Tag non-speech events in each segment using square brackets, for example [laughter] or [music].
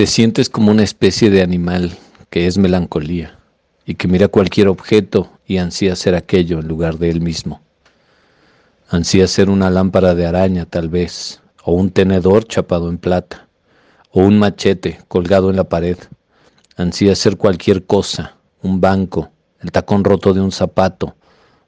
Te sientes como una especie de animal que es melancolía y que mira cualquier objeto y ansía ser aquello en lugar de él mismo. Ansía ser una lámpara de araña tal vez, o un tenedor chapado en plata, o un machete colgado en la pared. Ansía ser cualquier cosa, un banco, el tacón roto de un zapato,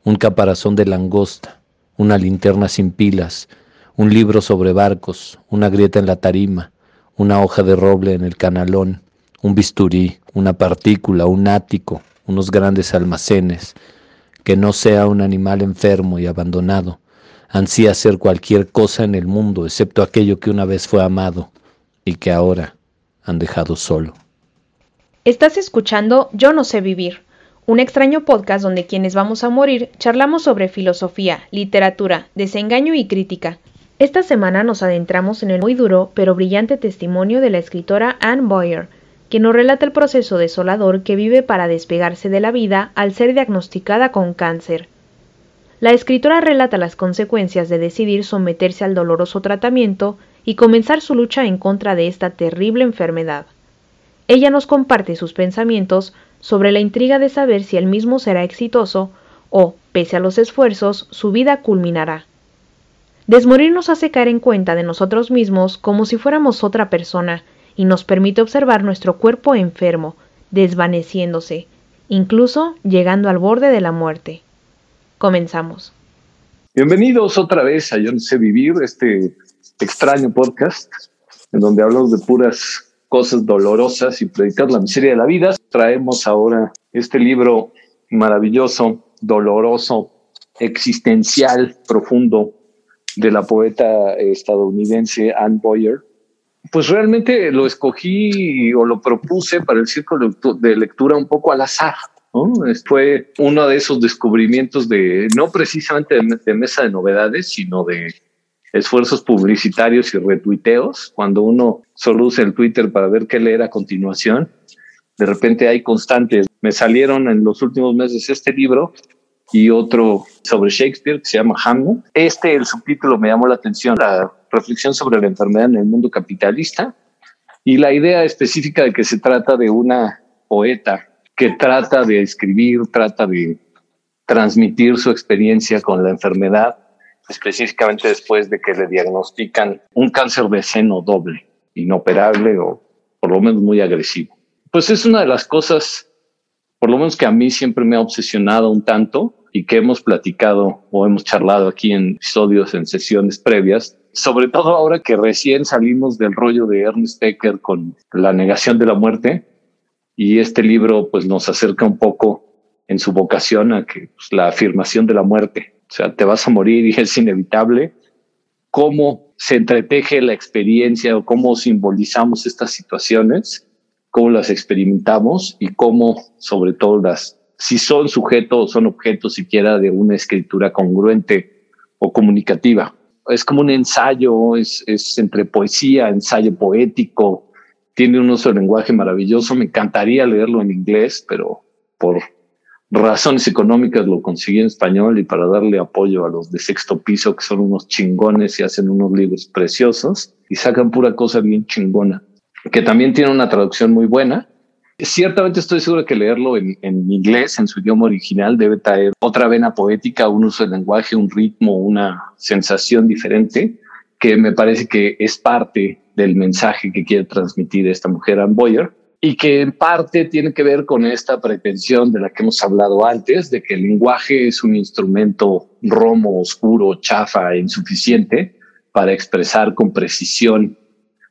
un caparazón de langosta, una linterna sin pilas, un libro sobre barcos, una grieta en la tarima, una hoja de roble en el canalón, un bisturí, una partícula, un ático, unos grandes almacenes, que no sea un animal enfermo y abandonado, ansía ser cualquier cosa en el mundo excepto aquello que una vez fue amado y que ahora han dejado solo. Estás escuchando Yo no sé vivir, un extraño podcast donde quienes vamos a morir charlamos sobre filosofía, literatura, desengaño y crítica. Esta semana nos adentramos en el muy duro pero brillante testimonio de la escritora Anne Boyer, que nos relata el proceso desolador que vive para despegarse de la vida al ser diagnosticada con cáncer. La escritora relata las consecuencias de decidir someterse al doloroso tratamiento y comenzar su lucha en contra de esta terrible enfermedad. Ella nos comparte sus pensamientos sobre la intriga de saber si el mismo será exitoso o, pese a los esfuerzos, su vida culminará. Desmorir nos hace caer en cuenta de nosotros mismos como si fuéramos otra persona y nos permite observar nuestro cuerpo enfermo, desvaneciéndose, incluso llegando al borde de la muerte. Comenzamos. Bienvenidos otra vez a Yo no sé vivir, este extraño podcast en donde hablamos de puras cosas dolorosas y predicar la miseria de la vida. Traemos ahora este libro maravilloso, doloroso, existencial, profundo de la poeta estadounidense Anne Boyer, pues realmente lo escogí o lo propuse para el círculo de lectura un poco al azar. Fue uno de esos descubrimientos de, no precisamente de, mesa de novedades, sino de esfuerzos publicitarios y retuiteos. Cuando uno solo usa el Twitter para ver qué leer a continuación, de repente hay constantes. Me salieron en los últimos meses este libro y otro sobre Shakespeare que se llama Hamlet. Este, el subtítulo me llamó la atención, la reflexión sobre la enfermedad en el mundo capitalista y la idea específica de que se trata de una poeta que trata de escribir, trata de transmitir su experiencia con la enfermedad, específicamente después de que le diagnostican un cáncer de seno doble, inoperable o por lo menos muy agresivo. Pues es una de las cosas, por lo menos que a mí siempre me ha obsesionado un tanto, y que hemos platicado o hemos charlado aquí en episodios, en sesiones previas, sobre todo ahora que recién salimos del rollo de Ernest Becker con la negación de la muerte y este libro pues nos acerca un poco en su vocación a que pues, la afirmación de la muerte, o sea, te vas a morir y es inevitable, cómo se entreteje la experiencia o cómo simbolizamos estas situaciones, cómo las experimentamos y cómo sobre todo las si son sujetos o son objetos siquiera de una escritura congruente o comunicativa. Es como un ensayo, es, es entre poesía, ensayo poético, tiene un uso de lenguaje maravilloso. Me encantaría leerlo en inglés, pero por razones económicas lo conseguí en español y para darle apoyo a los de sexto piso, que son unos chingones y hacen unos libros preciosos y sacan pura cosa bien chingona, que también tiene una traducción muy buena Ciertamente estoy seguro que leerlo en, inglés, en su idioma original, debe traer otra vena poética, un uso del lenguaje, un ritmo, una sensación diferente, que me parece que es parte del mensaje que quiere transmitir esta mujer Anne Boyer y que en parte tiene que ver con esta pretensión de la que hemos hablado antes, de que el lenguaje es un instrumento romo, oscuro, chafa, e insuficiente para expresar con precisión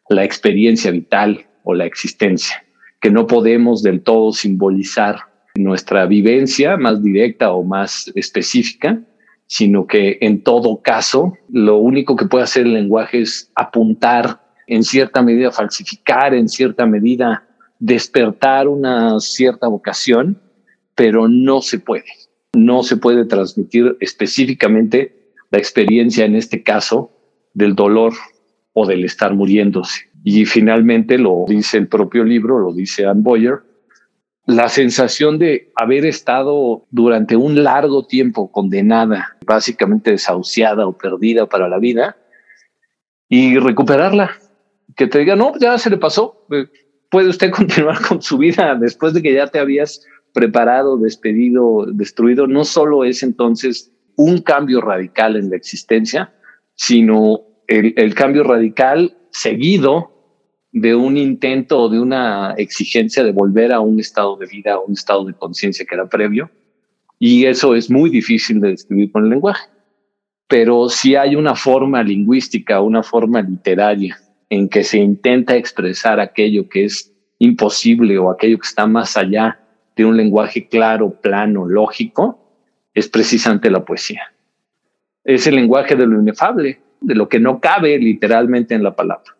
la experiencia vital o la existencia que no podemos del todo simbolizar nuestra vivencia más directa o más específica, sino que en todo caso lo único que puede hacer el lenguaje es apuntar, en cierta medida falsificar, en cierta medida despertar una cierta vocación, pero no se puede. No se puede transmitir específicamente la experiencia, en este caso, del dolor o del estar muriéndose. Y finalmente lo dice el propio libro, lo dice Anne Boyer, la sensación de haber estado durante un largo tiempo condenada, básicamente desahuciada o perdida para la vida, y recuperarla. Que te diga, no, ya se le pasó, eh, puede usted [laughs] continuar con su vida después de que ya te habías preparado, despedido, destruido. No solo es entonces un cambio radical en la existencia, sino el, el cambio radical seguido de un intento o de una exigencia de volver a un estado de vida, a un estado de conciencia que era previo. Y eso es muy difícil de describir con el lenguaje. Pero si hay una forma lingüística, una forma literaria en que se intenta expresar aquello que es imposible o aquello que está más allá de un lenguaje claro, plano, lógico, es precisamente la poesía. Es el lenguaje de lo inefable, de lo que no cabe literalmente en la palabra.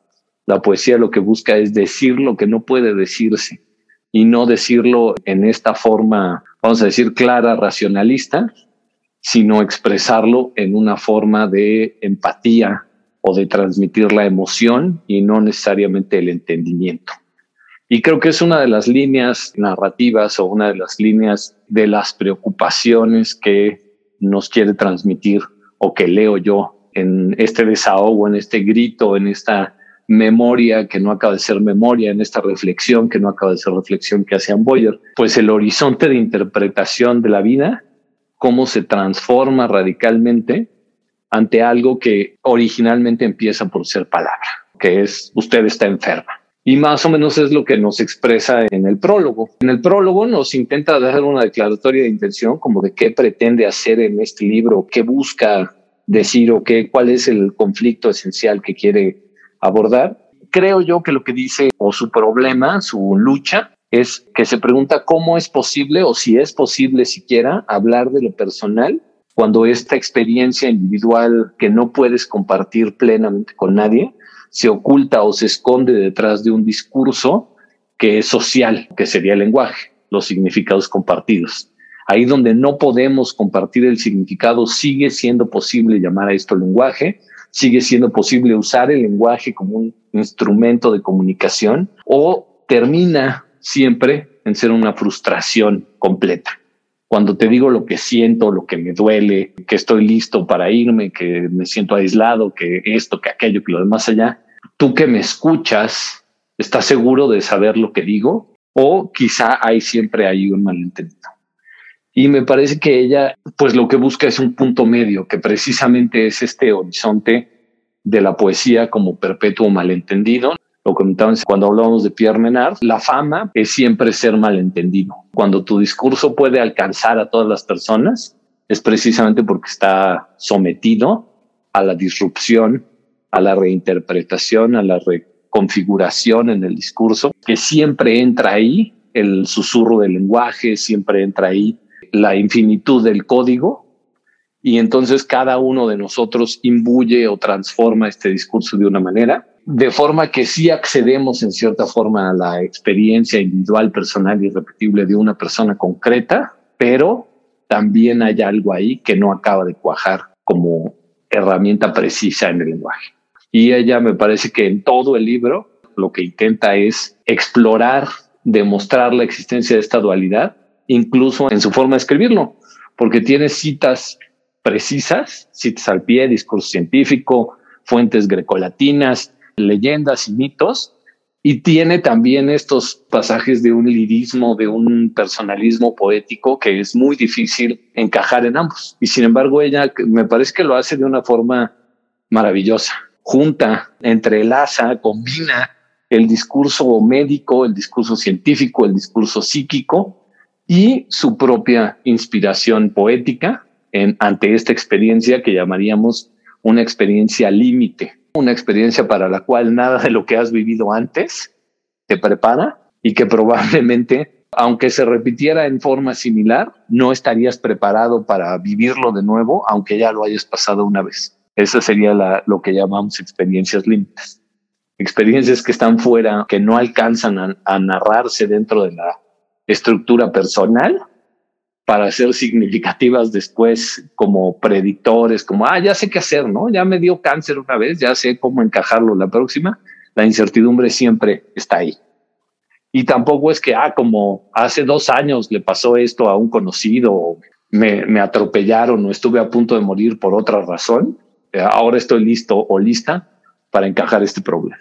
La poesía lo que busca es decir lo que no puede decirse y no decirlo en esta forma, vamos a decir, clara, racionalista, sino expresarlo en una forma de empatía o de transmitir la emoción y no necesariamente el entendimiento. Y creo que es una de las líneas narrativas o una de las líneas de las preocupaciones que nos quiere transmitir o que leo yo en este desahogo, en este grito, en esta memoria que no acaba de ser memoria, en esta reflexión que no acaba de ser reflexión que hace Boyer, pues el horizonte de interpretación de la vida, cómo se transforma radicalmente ante algo que originalmente empieza por ser palabra, que es usted está enferma. Y más o menos es lo que nos expresa en el prólogo. En el prólogo nos intenta dar una declaratoria de intención como de qué pretende hacer en este libro, qué busca decir o qué, cuál es el conflicto esencial que quiere abordar. Creo yo que lo que dice o su problema, su lucha, es que se pregunta cómo es posible o si es posible siquiera hablar de lo personal cuando esta experiencia individual que no puedes compartir plenamente con nadie se oculta o se esconde detrás de un discurso que es social, que sería el lenguaje, los significados compartidos. Ahí donde no podemos compartir el significado, sigue siendo posible llamar a esto lenguaje, sigue siendo posible usar el lenguaje como un instrumento de comunicación o termina siempre en ser una frustración completa. Cuando te digo lo que siento, lo que me duele, que estoy listo para irme, que me siento aislado, que esto, que aquello, que lo demás allá, tú que me escuchas, ¿estás seguro de saber lo que digo? O quizá hay siempre hay un malentendido. Y me parece que ella, pues lo que busca es un punto medio, que precisamente es este horizonte de la poesía como perpetuo malentendido, lo comentábamos cuando hablábamos de Pierre Menard, la fama es siempre ser malentendido. Cuando tu discurso puede alcanzar a todas las personas, es precisamente porque está sometido a la disrupción, a la reinterpretación, a la reconfiguración en el discurso, que siempre entra ahí el susurro del lenguaje, siempre entra ahí la infinitud del código, y entonces cada uno de nosotros imbuye o transforma este discurso de una manera de forma que sí accedemos en cierta forma a la experiencia individual, personal y repetible de una persona concreta, pero también hay algo ahí que no acaba de cuajar como herramienta precisa en el lenguaje. Y ella me parece que en todo el libro lo que intenta es explorar, demostrar la existencia de esta dualidad, incluso en su forma de escribirlo, porque tiene citas precisas, citas al pie, discurso científico, fuentes grecolatinas, leyendas y mitos, y tiene también estos pasajes de un lirismo, de un personalismo poético que es muy difícil encajar en ambos. Y sin embargo, ella me parece que lo hace de una forma maravillosa. Junta, entrelaza, combina el discurso médico, el discurso científico, el discurso psíquico y su propia inspiración poética ante esta experiencia que llamaríamos una experiencia límite una experiencia para la cual nada de lo que has vivido antes te prepara y que probablemente, aunque se repitiera en forma similar, no estarías preparado para vivirlo de nuevo, aunque ya lo hayas pasado una vez. Esa sería lo que llamamos experiencias límites. Experiencias que están fuera, que no alcanzan a narrarse dentro de la estructura personal, para ser significativas después como predictores, como, ah, ya sé qué hacer, ¿no? Ya me dio cáncer una vez, ya sé cómo encajarlo la próxima. La incertidumbre siempre está ahí. Y tampoco es que, ah, como hace dos años le pasó esto a un conocido, me, me atropellaron o estuve a punto de morir por otra razón, eh, ahora estoy listo o lista para encajar este problema.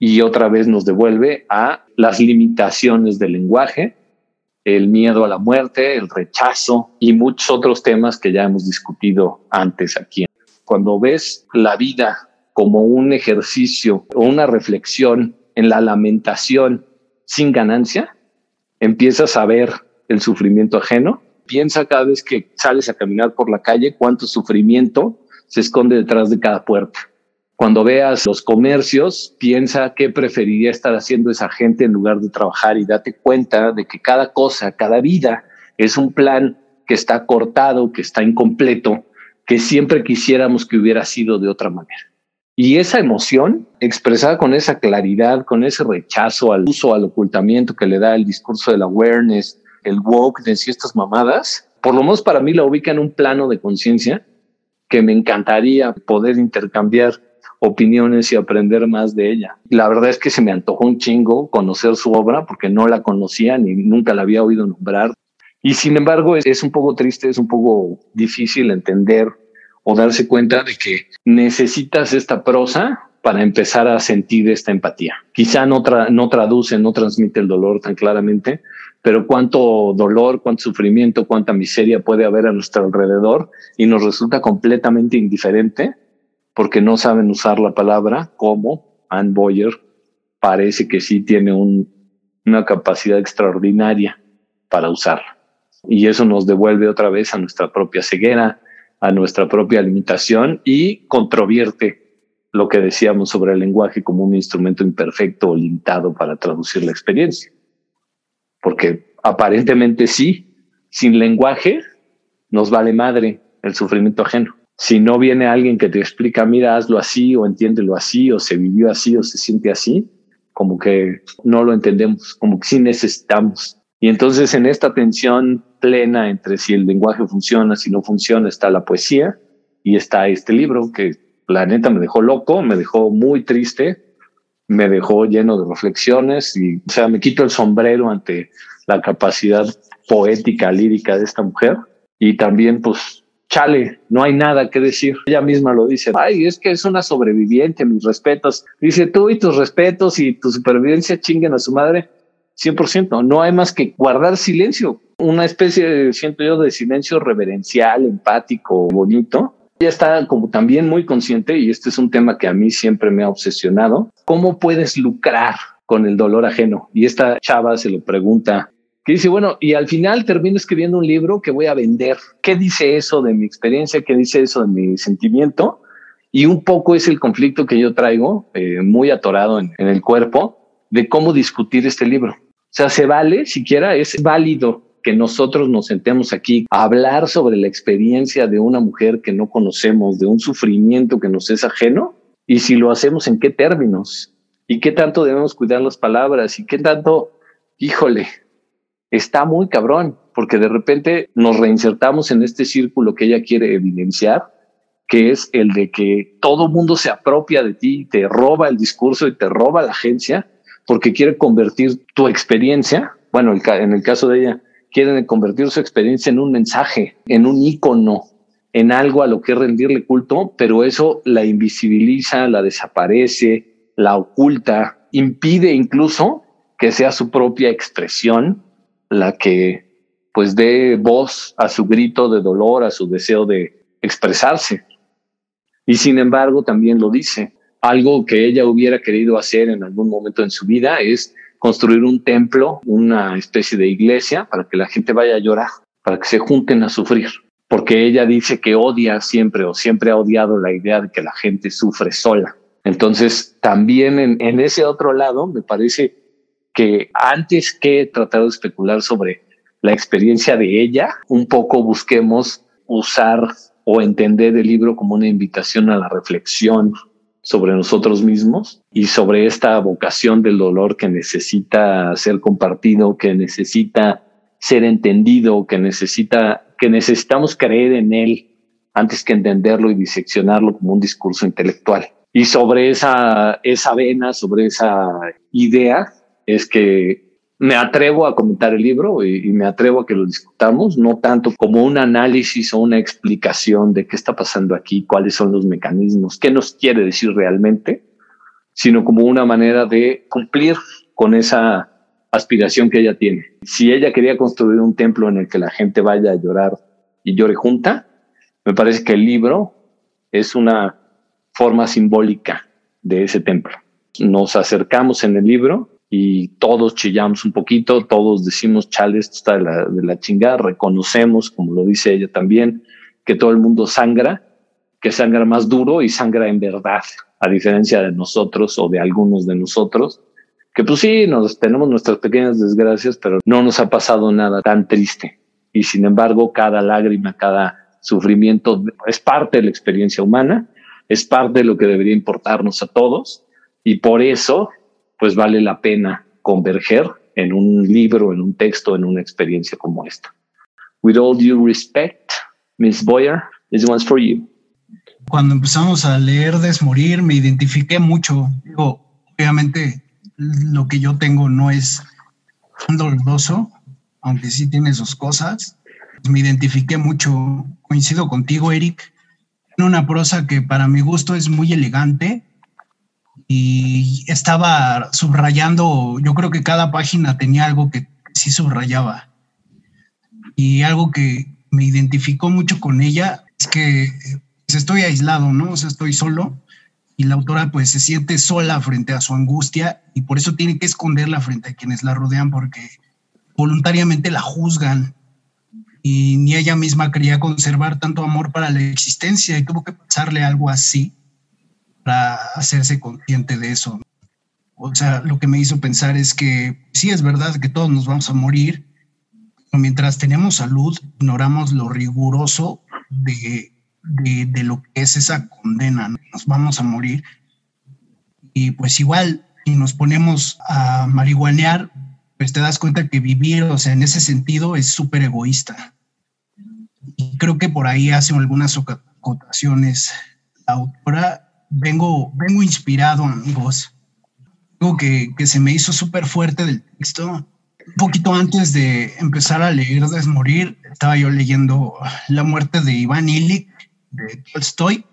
y otra vez nos devuelve a las limitaciones del lenguaje, el miedo a la muerte, el rechazo y muchos otros temas que ya hemos discutido antes aquí. Cuando ves la vida como un ejercicio o una reflexión en la lamentación sin ganancia, empiezas a ver el sufrimiento ajeno. Piensa cada vez que sales a caminar por la calle cuánto sufrimiento se esconde detrás de cada puerta. Cuando veas los comercios, piensa qué preferiría estar haciendo esa gente en lugar de trabajar y date cuenta de que cada cosa, cada vida es un plan que está cortado, que está incompleto, que siempre quisiéramos que hubiera sido de otra manera. Y esa emoción, expresada con esa claridad, con ese rechazo al uso, al ocultamiento que le da el discurso del awareness, el wokeness y estas mamadas, por lo menos para mí la ubica en un plano de conciencia que me encantaría poder intercambiar opiniones y aprender más de ella. La verdad es que se me antojó un chingo conocer su obra porque no la conocía ni nunca la había oído nombrar. Y sin embargo es, es un poco triste, es un poco difícil entender o darse cuenta de que necesitas esta prosa para empezar a sentir esta empatía. Quizá no, no traduce, no transmite el dolor tan claramente, pero cuánto dolor, cuánto sufrimiento, cuánta miseria puede haber a nuestro alrededor y nos resulta completamente indiferente porque no saben usar la palabra como Anne Boyer parece que sí tiene una capacidad extraordinaria para usarla. Y eso nos devuelve otra vez a nuestra propia ceguera, a nuestra propia limitación y controvierte lo que decíamos sobre el lenguaje como un instrumento imperfecto o limitado para traducir la experiencia. Porque aparentemente sí, sin lenguaje nos vale madre el sufrimiento ajeno. Si no viene alguien que te explica, mira, hazlo así o entiéndelo así o se vivió así o se siente así, como que no lo entendemos, como que sí necesitamos. Y entonces en esta tensión plena entre si el lenguaje funciona, si no funciona, está la poesía y está este libro que la neta me dejó loco, me dejó muy triste, me dejó lleno de reflexiones y, o sea, me quito el sombrero ante la capacidad poética, lírica de esta mujer y también, pues, chale, no hay nada que decir. Ella misma lo dice, ay, es que es una sobreviviente, mis respetos. Dice, tú y tus respetos y tu supervivencia chinguen a su madre. 100%. No hay más que guardar silencio, una especie, siento yo, de silencio reverencial, empático, bonito. Ella está como también muy consciente, y este es un tema que a mí siempre me ha obsesionado, ¿cómo puedes lucrar con el dolor ajeno? Y esta chava se lo pregunta, que dice, bueno, y al final termino escribiendo un libro que voy a vender. ¿Qué dice eso de mi experiencia? ¿Qué dice eso de mi sentimiento? Y un poco es el conflicto que yo traigo, eh, muy atorado en el cuerpo, de cómo discutir este libro. O sea, se vale, siquiera es válido que nosotros nos sentemos aquí a hablar sobre la experiencia de una mujer que no conocemos, de un sufrimiento que nos es ajeno, y si lo hacemos en qué términos, y qué tanto debemos cuidar las palabras, y qué tanto, híjole, está muy cabrón, porque de repente nos reinsertamos en este círculo que ella quiere evidenciar, que es el de que todo mundo se apropia de ti, te roba el discurso y te roba la agencia, porque quiere convertir tu experiencia, bueno, en el caso de ella, quieren convertir su experiencia en un mensaje, en un icono, en algo a lo que rendirle culto, pero eso la invisibiliza, la desaparece, la oculta, impide incluso que sea su propia expresión la que pues dé voz a su grito de dolor, a su deseo de expresarse. Y sin embargo también lo dice, algo que ella hubiera querido hacer en algún momento en su vida es construir un templo, una especie de iglesia para que la gente vaya a llorar, para que se junten a sufrir. Porque ella dice que odia siempre o siempre ha odiado la idea de que la gente sufre sola. Entonces, también en, en ese otro lado, me parece que antes que tratar de especular sobre la experiencia de ella, un poco busquemos usar o entender el libro como una invitación a la reflexión, sobre nosotros mismos y sobre esta vocación del dolor que necesita ser compartido, que necesita ser entendido, que necesita, que necesitamos creer en él antes que entenderlo y diseccionarlo como un discurso intelectual. Y sobre esa, esa vena, sobre esa idea, es que me atrevo a comentar el libro y, me atrevo a que lo discutamos, no tanto como un análisis o una explicación de qué está pasando aquí, cuáles son los mecanismos, qué nos quiere decir realmente, sino como una manera de cumplir con esa aspiración que ella tiene. Si ella quería construir un templo en el que la gente vaya a llorar y llore junta, me parece que el libro es una forma simbólica de ese templo. Nos acercamos en el libro y todos chillamos un poquito, todos decimos, chale, esto está de la, de la chingada, reconocemos, como lo dice ella también, que todo el mundo sangra, que sangra más duro y sangra en verdad, a diferencia de nosotros o de algunos de nosotros, que pues sí, nos tenemos nuestras pequeñas desgracias, pero no nos ha pasado nada tan triste. Y sin embargo, cada lágrima, cada sufrimiento es parte de la experiencia humana, es parte de lo que debería importarnos a todos y por eso pues vale la pena converger en un libro, en un texto, en una experiencia como esta. With all due respect, Miss Boyer, this one's for you. Cuando empezamos a leer Desmorir, me identifiqué mucho. Digo, obviamente lo que yo tengo no es doloroso, aunque sí tiene sus cosas. Me identifiqué mucho, coincido contigo, Eric, en una prosa que para mi gusto es muy elegante, y estaba subrayando, yo creo que cada página tenía algo que sí subrayaba. Y algo que me identificó mucho con ella es que pues, estoy aislado, ¿no? O sea, estoy solo y la autora pues se siente sola frente a su angustia y por eso tiene que esconderla frente a quienes la rodean porque voluntariamente la juzgan y ni ella misma quería conservar tanto amor para la existencia y tuvo que pasarle algo así hacerse consciente de eso. O sea, lo que me hizo pensar es que sí es verdad que todos nos vamos a morir, pero mientras tenemos salud, ignoramos lo riguroso de, de, lo que es esa condena. Nos vamos a morir. Y pues igual, si nos ponemos a marihuanear, pues te das cuenta que vivir, o sea, en ese sentido es súper egoísta. Y creo que por ahí hace algunas acotaciones la autora vengo, vengo inspirado, amigos. Algo que, que se me hizo súper fuerte del texto. Un poquito antes de empezar a leer Desmorir, estaba yo leyendo La muerte de Iván Illich de Tolstoy.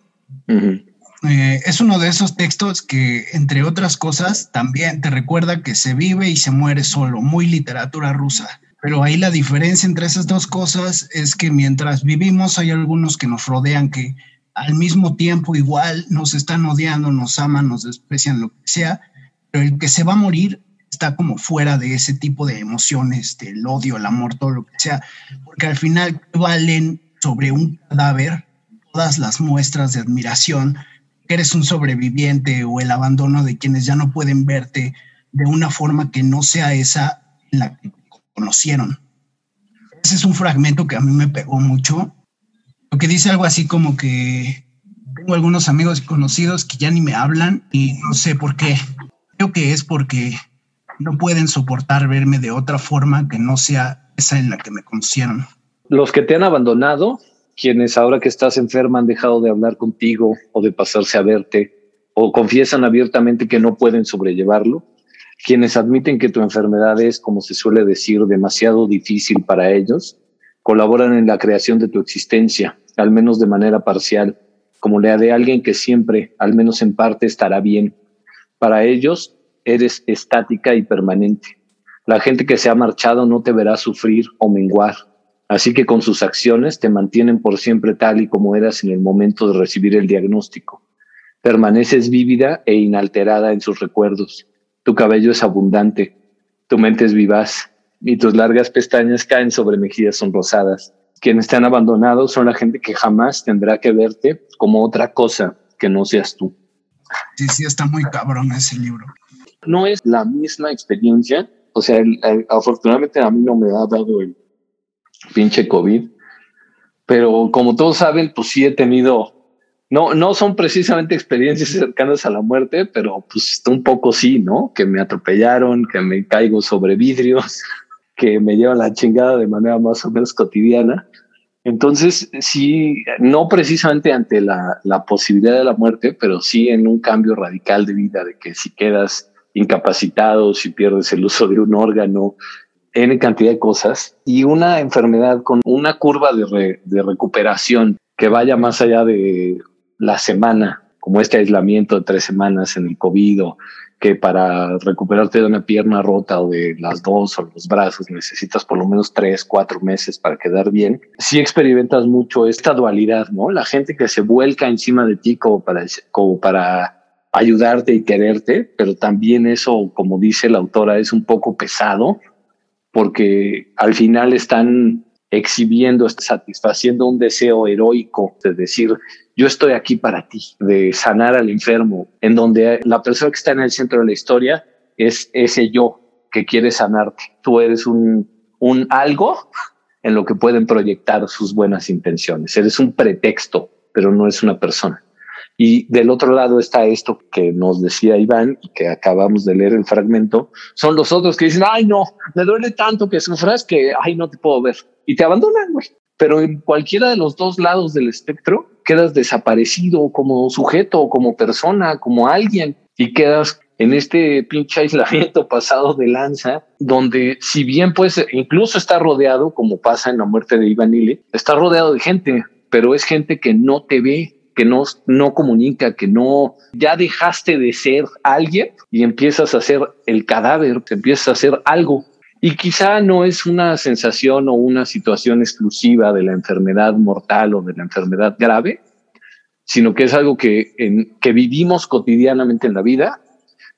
Eh, es uno de esos textos que, entre otras cosas, también te recuerda que se vive y se muere solo, muy literatura rusa. Pero ahí la diferencia entre esas dos cosas es que mientras vivimos hay algunos que nos rodean que al mismo tiempo igual nos están odiando, nos aman, nos desprecian, lo que sea, pero el que se va a morir está como fuera de ese tipo de emociones, del odio, el amor, todo lo que sea, porque al final valen sobre un cadáver todas las muestras de admiración, que eres un sobreviviente o el abandono de quienes ya no pueden verte de una forma que no sea esa en la que conocieron. Ese es un fragmento que a mí me pegó mucho que dice algo así como que tengo algunos amigos y conocidos que ya ni me hablan y no sé por qué. Creo que es porque no pueden soportar verme de otra forma que no sea esa en la que me conocieron. Los que te han abandonado, quienes ahora que estás enferma han dejado de hablar contigo o de pasarse a verte o confiesan abiertamente que no pueden sobrellevarlo, quienes admiten que tu enfermedad es, como se suele decir, demasiado difícil para ellos, colaboran en la creación de tu existencia al menos de manera parcial, como la de alguien que siempre, al menos en parte, estará bien. Para ellos, eres estática y permanente. La gente que se ha marchado no te verá sufrir o menguar, así que con sus acciones te mantienen por siempre tal y como eras en el momento de recibir el diagnóstico. Permaneces vívida e inalterada en sus recuerdos. Tu cabello es abundante, tu mente es vivaz y tus largas pestañas caen sobre mejillas sonrosadas quienes te han abandonado son la gente que jamás tendrá que verte como otra cosa que no seas tú. Sí, sí, está muy cabrón ese libro. No es la misma experiencia. O sea, afortunadamente a mí no me ha dado el pinche COVID, pero como todos saben, pues sí he tenido, no, no son precisamente experiencias cercanas a la muerte, pero pues un poco sí, ¿no? Que me atropellaron, que me caigo sobre vidrios, que me llevan la chingada de manera más o menos cotidiana. Entonces, sí, no precisamente ante la, posibilidad de la muerte, pero sí en un cambio radical de vida, de que si quedas incapacitado, si pierdes el uso de un órgano, en cantidad de cosas, y una enfermedad con una curva de, de recuperación que vaya más allá de la semana como este aislamiento de tres semanas en el COVID que para recuperarte de una pierna rota o de las dos o los brazos necesitas por lo menos tres, cuatro meses para quedar bien, sí experimentas mucho esta dualidad, ¿no? La gente que se vuelca encima de ti como para, como para ayudarte y quererte, pero también eso, como dice la autora, es un poco pesado porque al final están exhibiendo, satisfaciendo un deseo heroico de decir, yo estoy aquí para ti, de sanar al enfermo, en donde la persona que está en el centro de la historia es ese yo que quiere sanarte. Tú eres un, un algo en lo que pueden proyectar sus buenas intenciones. Eres un pretexto, pero no es una persona. Y del otro lado está esto que nos decía Iván y que acabamos de leer el fragmento. Son los otros que dicen, ay, no, me duele tanto que sufras que, ay, no te puedo ver. Y te abandonan, güey. Pero en cualquiera de los dos lados del espectro quedas desaparecido como sujeto, como persona, como alguien y quedas en este pinche aislamiento [laughs] pasado de lanza, donde si bien pues incluso está rodeado, como pasa en la muerte de Iván Illich, está rodeado de gente, pero es gente que no te ve, que no, no comunica, que no, ya dejaste de ser alguien y empiezas a ser el cadáver, empiezas a hacer algo. Y quizá no es una sensación o una situación exclusiva de la enfermedad mortal o de la enfermedad grave, sino que es algo que, que vivimos cotidianamente en la vida,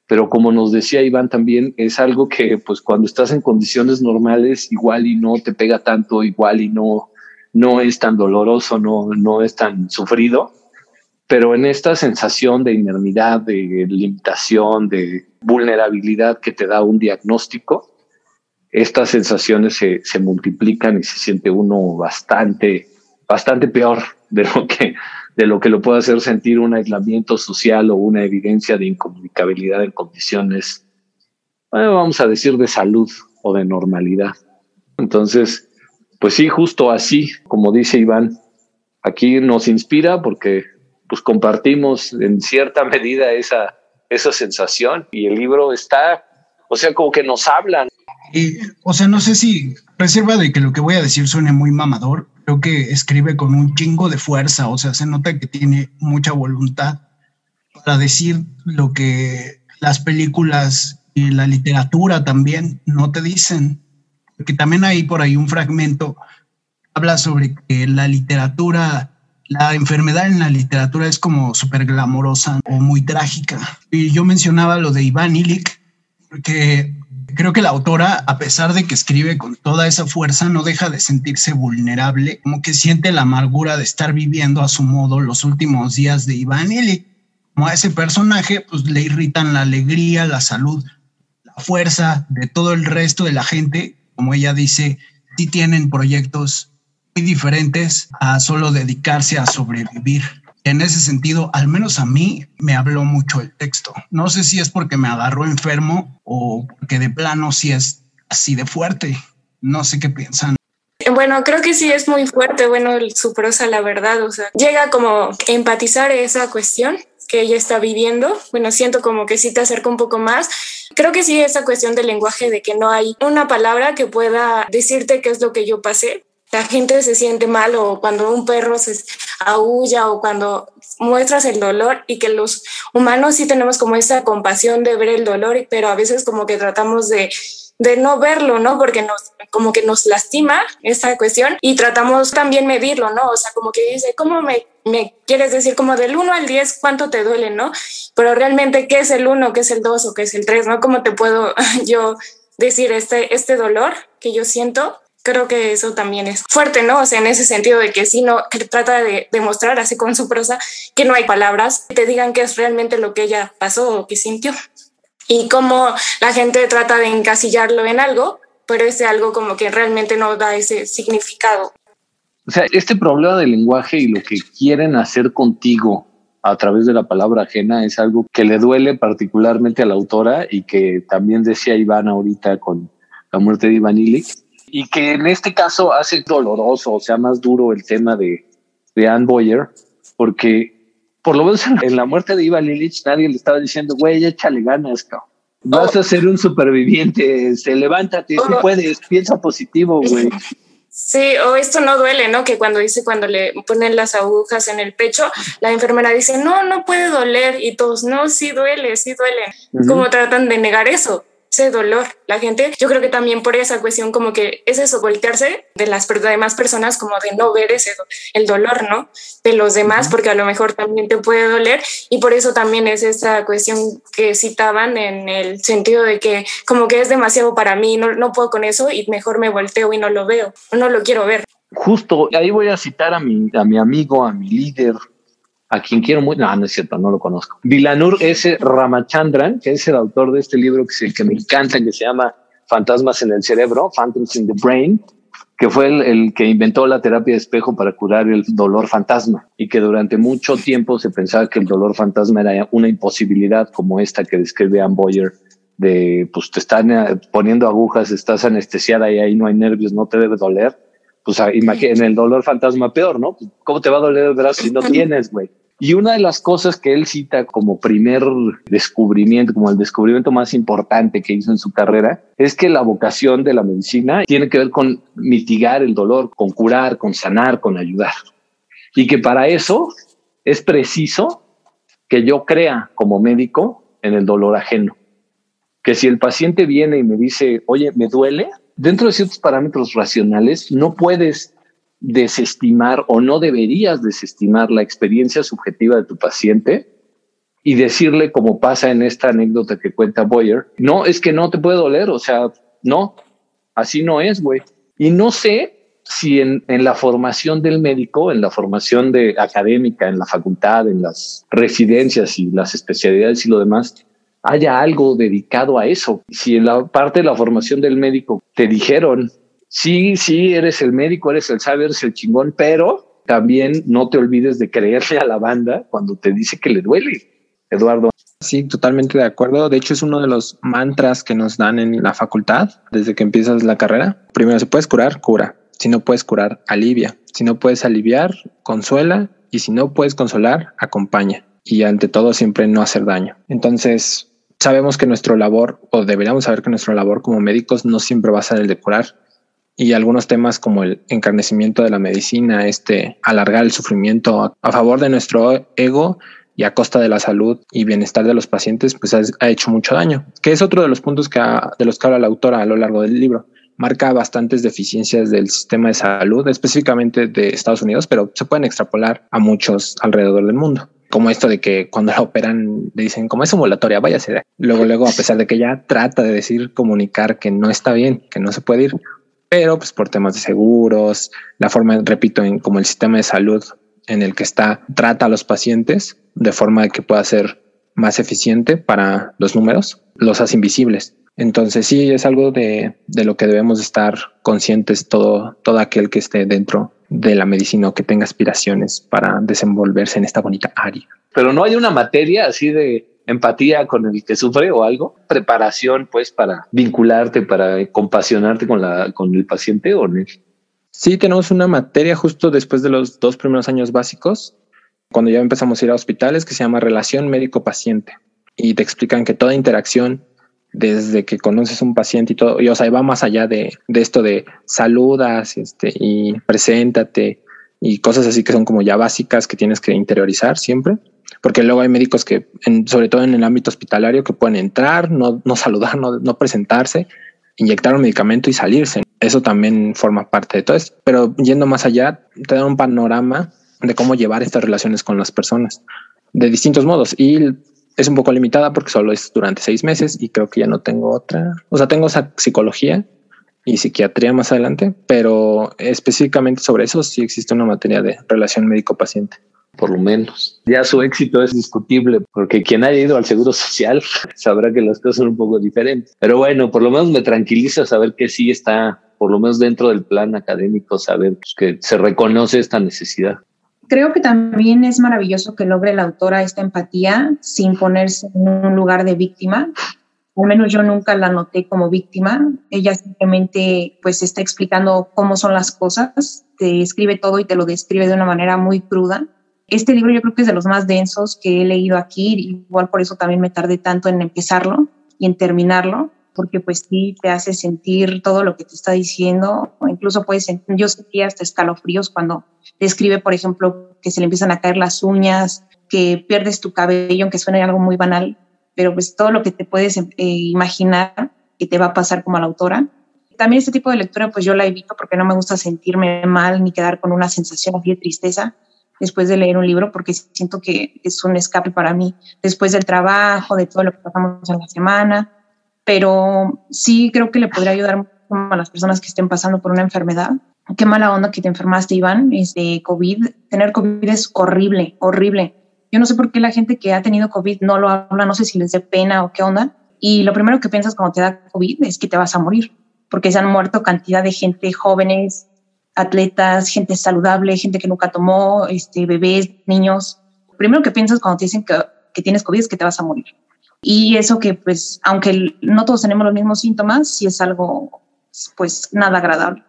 pero como nos decía Iván también, es algo que pues cuando estás en condiciones normales igual y no te pega tanto, igual y no, no es tan doloroso, no, no es tan sufrido, pero en esta sensación de inermidad, de limitación, de vulnerabilidad que te da un diagnóstico, estas sensaciones se, se multiplican y se siente uno bastante, bastante peor de lo que de lo que lo puede hacer sentir un aislamiento social o una evidencia de incomunicabilidad en condiciones, vamos a decir, de salud o de normalidad. Entonces, pues sí, justo así, como dice Iván, aquí nos inspira porque pues compartimos en cierta medida esa, esa sensación y el libro está, o sea, como que nos hablan. Y, o sea, no sé si reserva de que lo que voy a decir suene muy mamador, creo que escribe con un chingo de fuerza, o sea, se nota que tiene mucha voluntad para decir lo que las películas y la literatura también no te dicen. Porque también hay por ahí un fragmento habla sobre que la literatura la enfermedad en la literatura es como súper glamorosa o muy trágica. Y yo mencionaba lo de Iván Illich, porque creo que la autora, a pesar de que escribe con toda esa fuerza, no deja de sentirse vulnerable, como que siente la amargura de estar viviendo a su modo los últimos días de Iván Illich. Como a ese personaje, pues le irritan la alegría, la salud, la fuerza de todo el resto de la gente. Como ella dice, sí tienen proyectos diferentes a solo dedicarse a sobrevivir. En ese sentido, al menos a mí me habló mucho el texto. No sé si es porque me agarró enfermo o porque de plano sí es así de fuerte. No sé qué piensan. Bueno, creo que sí es muy fuerte, bueno, su prosa, la verdad, o sea, llega como empatizar esa cuestión que ella está viviendo. Bueno, siento como que sí te acerca un poco más. Creo que sí esa cuestión del lenguaje, de que no hay una palabra que pueda decirte qué es lo que yo pasé la gente se siente mal o cuando un perro se aúlla o cuando muestras el dolor y que los humanos sí tenemos como esa compasión de ver el dolor, pero a veces como que tratamos de, de no verlo, ¿no? Porque nos, como que nos lastima esta cuestión y tratamos también medirlo, ¿no? O sea, como que dice, ¿cómo me, me quieres decir como del 1 al 10 cuánto te duele, ¿no? Pero realmente, ¿qué es el 1, qué es el 2 o qué es el 3, ¿no? ¿Cómo te puedo [laughs] yo decir este, este dolor que yo siento? Creo que eso también es fuerte, ¿no? O sea, en ese sentido de que si no, que trata de demostrar así con su prosa que no hay palabras que te digan qué es realmente lo que ella pasó o que sintió. Y cómo la gente trata de encasillarlo en algo, pero ese algo como que realmente no da ese significado. O sea, este problema del lenguaje y lo que quieren hacer contigo a través de la palabra ajena es algo que le duele particularmente a la autora y que también decía Iván ahorita con la muerte de Iván Illich, y que en este caso hace doloroso, o sea, más duro el tema de, de Anne Boyer, porque por lo menos en la muerte de Ivan Illich nadie le estaba diciendo, güey, échale ganas, cabrón. Vas a ser un superviviente, se levántate, si puedes, piensa positivo, güey. Sí, o esto no duele, ¿no? Que cuando dice, cuando le ponen las agujas en el pecho, la enfermera dice, no, no puede doler. Y todos, no, sí duele, sí duele. ¿Cómo tratan de negar eso? Ese dolor. La gente, yo creo que también por esa cuestión como que es eso, voltearse de las demás personas como de no ver ese, el dolor, ¿no? De los demás, porque a lo mejor también te puede doler y por eso también es esa cuestión que citaban en el sentido de que como que es demasiado para mí, no, no puedo con eso y mejor me volteo y no lo veo, no lo quiero ver. Justo, ahí voy a citar a mi, a mi amigo, a mi líder, a quien quiero mucho, no, no es cierto, no lo conozco. Dilanur S. Ramachandran, que es el autor de este libro que, que me encanta, que se llama Fantasmas en el Cerebro, Phantoms in the Brain, que fue el, el, que inventó la terapia de espejo para curar el dolor fantasma y que durante mucho tiempo se pensaba que el dolor fantasma era una imposibilidad como esta que describe Ann Boyer de pues te están eh, poniendo agujas, estás anestesiada y ahí no hay nervios, no te debe doler pues en el dolor fantasma peor, ¿no? ¿Cómo te va a doler el brazo si no [laughs] tienes, güey? Y una de las cosas que él cita como primer descubrimiento, como el descubrimiento más importante que hizo en su carrera, es que la vocación de la medicina tiene que ver con mitigar el dolor, con curar, con sanar, con ayudar. Y que para eso es preciso que yo crea como médico en el dolor ajeno. Que si el paciente viene y me dice, oye, me duele, dentro de ciertos parámetros racionales, no puedes desestimar o no deberías desestimar la experiencia subjetiva de tu paciente y decirle, como pasa en esta anécdota que cuenta Boyer, no, es que no te puede doler, o sea, no, así no es, güey. Y no sé si en, en, la formación del médico, en la formación de académica, en la facultad, en las residencias y las especialidades y lo demás, haya algo dedicado a eso. Si en la parte de la formación del médico te dijeron, sí, sí, eres el médico, eres el saber, eres el chingón, pero también no te olvides de creerle a la banda cuando te dice que le duele. Eduardo. Sí, totalmente de acuerdo. De hecho, es uno de los mantras que nos dan en la facultad desde que empiezas la carrera. Primero, si puedes curar, cura. Si no puedes curar, alivia. Si no puedes aliviar, consuela. Y si no puedes consolar, acompaña. Y ante todo, siempre no hacer daño. Entonces, sabemos que nuestro labor, o deberíamos saber que nuestra labor como médicos no siempre va a ser el de curar. Y algunos temas como el encarnecimiento de la medicina, este alargar el sufrimiento a, favor de nuestro ego y a costa de la salud y bienestar de los pacientes, pues ha, hecho mucho daño, que es otro de los puntos que de los que habla la autora a lo largo del libro. Marca bastantes deficiencias del sistema de salud, específicamente de Estados Unidos, pero se pueden extrapolar a muchos alrededor del mundo como esto de que cuando la operan le dicen como es ambulatoria, váyase. Luego, luego, a pesar de que ella trata de decir, comunicar que no está bien, que no se puede ir, pero pues por temas de seguros, la forma, repito, en como el sistema de salud en el que está, trata a los pacientes de forma que pueda ser más eficiente para los números, los hace invisibles. Entonces sí, es algo de, de lo que debemos estar conscientes todo, todo aquel que esté dentro de la medicina o que tenga aspiraciones para desenvolverse en esta bonita área. Pero no hay una materia así de empatía con el que sufre o algo, preparación pues para vincularte, para compasionarte con la con el paciente o no. Sí, tenemos una materia justo después de los dos primeros años básicos, cuando ya empezamos a ir a hospitales, que se llama relación médico-paciente. Y te explican que toda interacción desde que conoces un paciente y todo, y o sea, va más allá de, de esto de saludas este, y preséntate y cosas así que son como ya básicas que tienes que interiorizar siempre, porque luego hay médicos que, en, sobre todo en el ámbito hospitalario, que pueden entrar, no, no saludar, no, no presentarse, inyectar un medicamento y salirse. Eso también forma parte de todo esto. Pero yendo más allá, te da un panorama de cómo llevar estas relaciones con las personas de distintos modos. Y es un poco limitada porque solo es durante seis meses y creo que ya no tengo otra. O sea, tengo psicología y psiquiatría más adelante, pero específicamente sobre eso sí existe una materia de relación médico-paciente. Por lo menos. Ya su éxito es discutible porque quien haya ido al seguro social [laughs] sabrá que las cosas son un poco diferentes. Pero bueno, por lo menos me tranquiliza saber que sí está, por lo menos dentro del plan académico, saber que se reconoce esta necesidad. Creo que también es maravilloso que logre la autora esta empatía sin ponerse en un lugar de víctima. Al menos yo nunca la noté como víctima. Ella simplemente pues está explicando cómo son las cosas, te escribe todo y te lo describe de una manera muy cruda. Este libro yo creo que es de los más densos que he leído aquí, igual por eso también me tardé tanto en empezarlo y en terminarlo, porque pues sí te hace sentir todo lo que te está diciendo, o incluso puedes, yo sentía hasta escalofríos cuando describe, por ejemplo, que se le empiezan a caer las uñas, que pierdes tu cabello, aunque suene algo muy banal, pero pues todo lo que te puedes eh, imaginar que te va a pasar como a la autora. También este tipo de lectura pues yo la evito porque no me gusta sentirme mal ni quedar con una sensación así de tristeza después de leer un libro porque siento que es un escape para mí después del trabajo, de todo lo que pasamos en la semana, pero sí creo que le podría ayudar a las personas que estén pasando por una enfermedad. Qué mala onda que te enfermaste, Iván, es de COVID. Tener COVID es horrible, horrible. Yo no sé por qué la gente que ha tenido COVID no lo habla, no sé si les dé pena o qué onda. Y lo primero que piensas cuando te da COVID es que te vas a morir, porque se han muerto cantidad de gente jóvenes, atletas, gente saludable, gente que nunca tomó, este, bebés, niños. Primero que piensas cuando te dicen que tienes COVID es que te vas a morir. Y eso que, pues, aunque no todos tenemos los mismos síntomas, sí es algo, pues, nada agradable.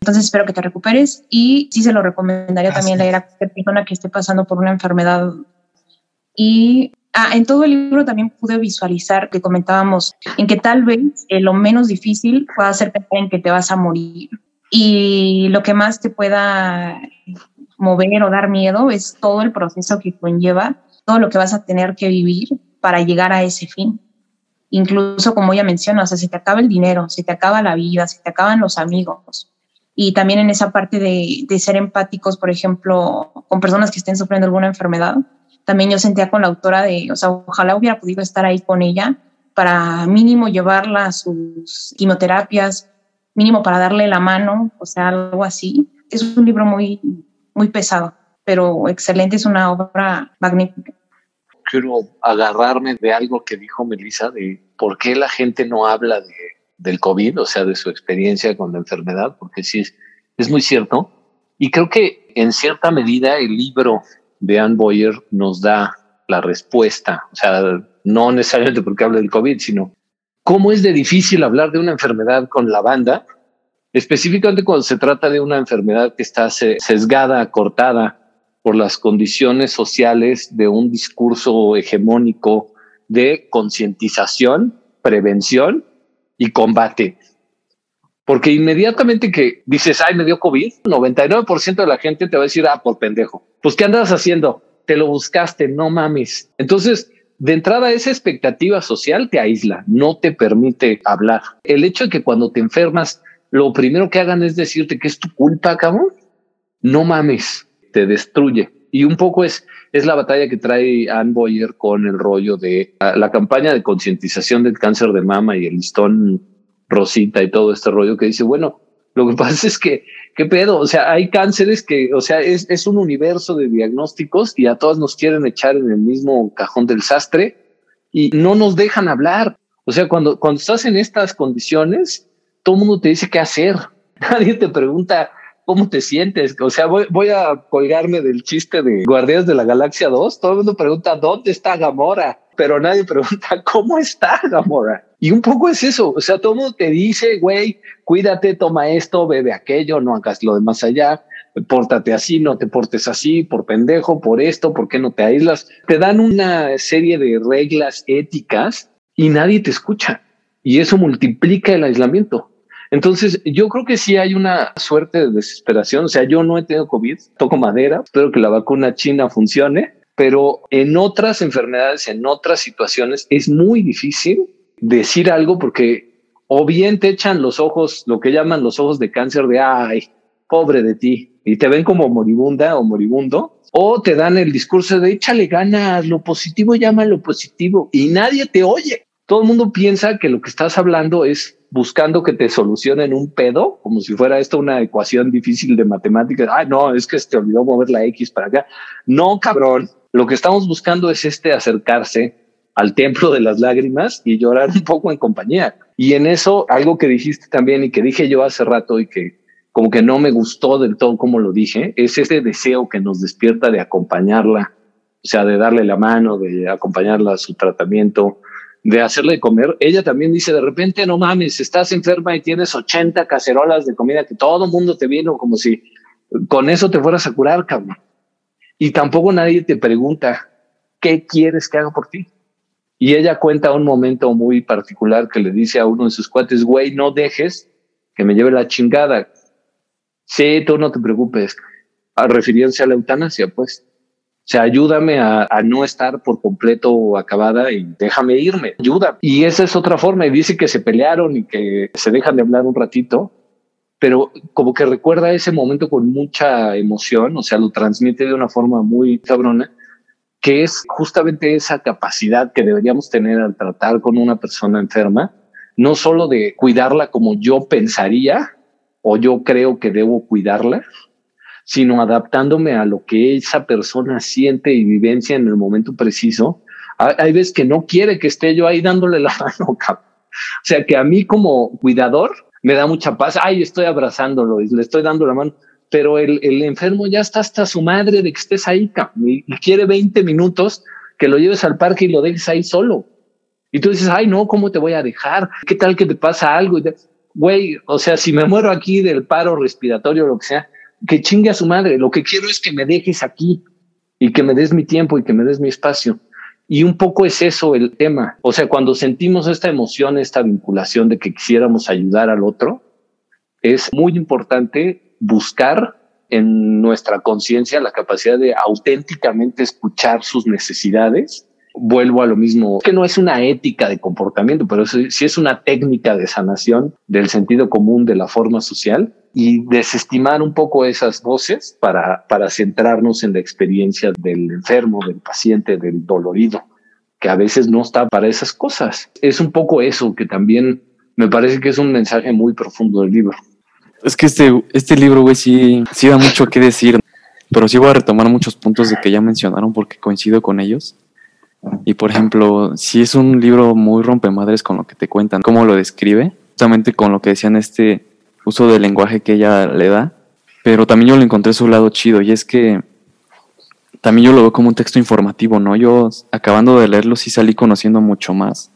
Entonces espero que te recuperes y sí se lo recomendaría también leer a cualquier persona que esté pasando por una enfermedad. Y ah, en todo el libro también pude visualizar que comentábamos en que tal vez eh, lo menos difícil pueda ser pensar en que te vas a morir y lo que más te pueda mover o dar miedo es todo el proceso que conlleva, todo lo que vas a tener que vivir para llegar a ese fin. Incluso, como ya menciono, o sea, se te acaba el dinero, se te acaba la vida, se te acaban los amigos. Y también en esa parte de, de ser empáticos, por ejemplo, con personas que estén sufriendo alguna enfermedad, también yo sentía con la autora de, o sea, ojalá hubiera podido estar ahí con ella para mínimo llevarla a sus quimioterapias, mínimo para darle la mano, o sea, algo así. Es un libro muy, muy pesado, pero excelente, es una obra magnífica. Quiero agarrarme de algo que dijo Melissa, de por qué la gente no habla de, del COVID, o sea, de su experiencia con la enfermedad, porque sí, es, es muy cierto. Y creo que en cierta medida el libro de Anne Boyer nos da la respuesta, o sea, no necesariamente porque habla del COVID, sino cómo es de difícil hablar de una enfermedad con la banda, específicamente cuando se trata de una enfermedad que está sesgada, cortada por las condiciones sociales de un discurso hegemónico de concientización, prevención y combate. Porque inmediatamente que dices, ay, me dio COVID, 99% de la gente te va a decir, ah, por pendejo. Pues, ¿qué andas haciendo? Te lo buscaste, no mames. Entonces, de entrada, esa expectativa social te aísla, no te permite hablar. El hecho de que cuando te enfermas, lo primero que hagan es decirte que es tu culpa, cabrón, no mames, te destruye. Y un poco es, es la batalla que trae Anne Boyer con el rollo de la, la campaña de concientización del cáncer de mama y el listón rosita y todo este rollo que dice, bueno, lo que [laughs] pasa es que, ¿qué pedo? O sea, hay cánceres que, o sea, es, es un universo de diagnósticos y a todos nos quieren echar en el mismo cajón del sastre y no nos dejan hablar. O sea, cuando, cuando estás en estas condiciones, todo el mundo te dice qué hacer. [laughs] Nadie te pregunta cómo te sientes. O sea, voy, a colgarme del chiste de Guardias de la Galaxia 2. Todo el mundo pregunta dónde está Gamora, pero nadie [laughs] pregunta cómo está Gamora. Y un poco es eso. O sea, todo el mundo te dice, güey, cuídate, toma esto, bebe aquello, no hagas lo demás allá, pórtate así, no te portes así, por pendejo, por esto, por qué no te aíslas. Te dan una serie de reglas éticas y nadie te escucha. Y eso multiplica el aislamiento. Entonces, yo creo que sí hay una suerte de desesperación. O sea, yo no he tenido COVID, toco madera, espero que la vacuna china funcione, pero en otras enfermedades, en otras situaciones, es muy difícil decir algo porque o bien te echan los ojos, lo que llaman los ojos de cáncer de, ay, pobre de ti, y te ven como moribunda o moribundo, o te dan el discurso de échale ganas, lo positivo llama lo positivo, y nadie te oye. Todo el mundo piensa que lo que estás hablando es buscando que te solucionen un pedo, como si fuera esto una ecuación difícil de matemáticas. Ay, no, es que se te olvidó mover la X para acá. No, cabrón. Lo que estamos buscando es este acercarse al templo de las lágrimas y llorar un poco en compañía. Y en eso, algo que dijiste también y que dije yo hace rato y que como que no me gustó del todo como lo dije, es ese deseo que nos despierta de acompañarla, o sea, de darle la mano, de acompañarla a su tratamiento, de hacerle comer. Ella también dice, de repente, no mames, estás enferma y tienes 80 cacerolas de comida que todo el mundo te vino como si con eso te fueras a curar, cabrón. Y tampoco nadie te pregunta, ¿qué quieres que haga por ti? Y ella cuenta un momento muy particular que le dice a uno de sus cuates, güey, no dejes que me lleve la chingada. Sí, tú no te preocupes. A refiriéndose a la eutanasia, pues. Sea, ayúdame a, a, no estar por completo acabada y déjame irme, ayuda. Y esa es otra forma. Y dice que se pelearon y que se dejan de hablar un ratito, pero como que recuerda ese momento con mucha emoción, o sea, lo transmite de una forma muy cabrona que es justamente esa capacidad que deberíamos tener al tratar con una persona enferma, no solo de cuidarla como yo pensaría o yo creo que debo cuidarla, sino adaptándome a lo que esa persona siente y vivencia en el momento preciso. Hay veces que no quiere que esté yo ahí dándole la [laughs] mano, O sea, que a mí como cuidador me da mucha paz. Ay, estoy abrazándolo y le estoy dando la mano pero el, el, enfermo ya está hasta su madre de que estés ahí y, y, quiere 20 minutos que lo lleves al parque y lo dejes ahí solo. Y tú dices, ay, no, ¿cómo te voy a dejar? ¿Qué tal que te pasa algo? Güey, o sea, si me muero aquí del paro respiratorio o lo que sea, que chingue a su madre. Lo que quiero es que me dejes aquí y que me des mi tiempo y que me des mi espacio. Y un poco es eso el tema. O sea, cuando sentimos esta emoción, esta vinculación de que quisiéramos ayudar al otro, es muy importante buscar en nuestra conciencia la capacidad de auténticamente escuchar sus necesidades. Vuelvo a lo mismo, que no es una ética de comportamiento, pero sí es una técnica de sanación del sentido común de la forma social y desestimar un poco esas voces para, para centrarnos en la experiencia del enfermo, del paciente, del dolorido, que a veces no está para esas cosas. Es un poco eso que también me parece que es un mensaje muy profundo del libro. Es que este, este libro, güey, sí, sí da mucho que decir, pero sí voy a retomar muchos puntos de que ya mencionaron porque coincido con ellos. Y por ejemplo, sí es un libro muy rompemadres con lo que te cuentan, cómo lo describe, justamente con lo que decían este uso del lenguaje que ella le da, pero también yo le encontré su lado chido y es que también yo lo veo como un texto informativo, ¿no? Yo acabando de leerlo sí salí conociendo mucho más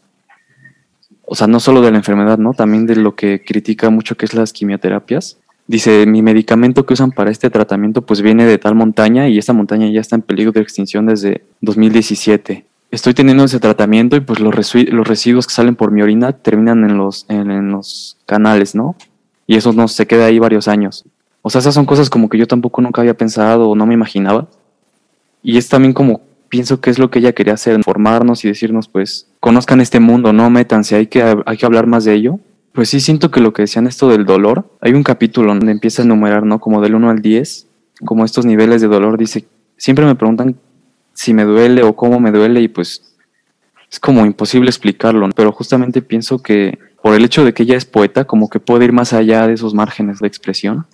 o sea, no solo de la enfermedad, ¿no? También de lo que critica mucho que es las quimioterapias. Dice, mi medicamento que usan para este tratamiento pues viene de tal montaña y esta montaña ya está en peligro de extinción desde 2017. Estoy teniendo ese tratamiento y pues los, residuos que salen por mi orina terminan en, los canales, ¿no? Y eso no se queda ahí varios años. O sea, esas son cosas como que yo tampoco nunca había pensado o no me imaginaba. Y es también como pienso que es lo que ella quería hacer, informarnos y decirnos, pues, conozcan este mundo, no métanse, hay que, hay que hablar más de ello. Pues sí, siento que lo que decían esto del dolor, hay un capítulo donde empieza a enumerar, ¿no? Como del 1 al 10, como estos niveles de dolor, dice, siempre me preguntan si me duele o cómo me duele y pues es como imposible explicarlo, pero justamente pienso que por el hecho de que ella es poeta, como que puede ir más allá de esos márgenes de expresión.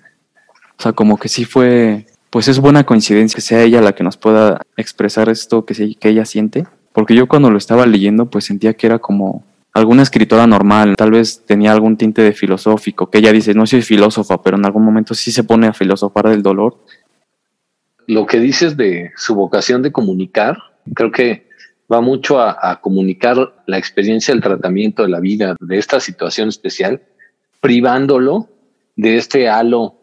O sea, como que sí fue pues es buena coincidencia que sea ella la que nos pueda expresar esto que, que ella siente, porque yo cuando lo estaba leyendo pues sentía que era como alguna escritora normal, tal vez tenía algún tinte de filosófico, que ella dice, no soy filósofa, pero en algún momento sí se pone a filosofar del dolor. Lo que dices de su vocación de comunicar, creo que va mucho a, comunicar la experiencia del tratamiento de la vida, de esta situación especial, privándolo de este halo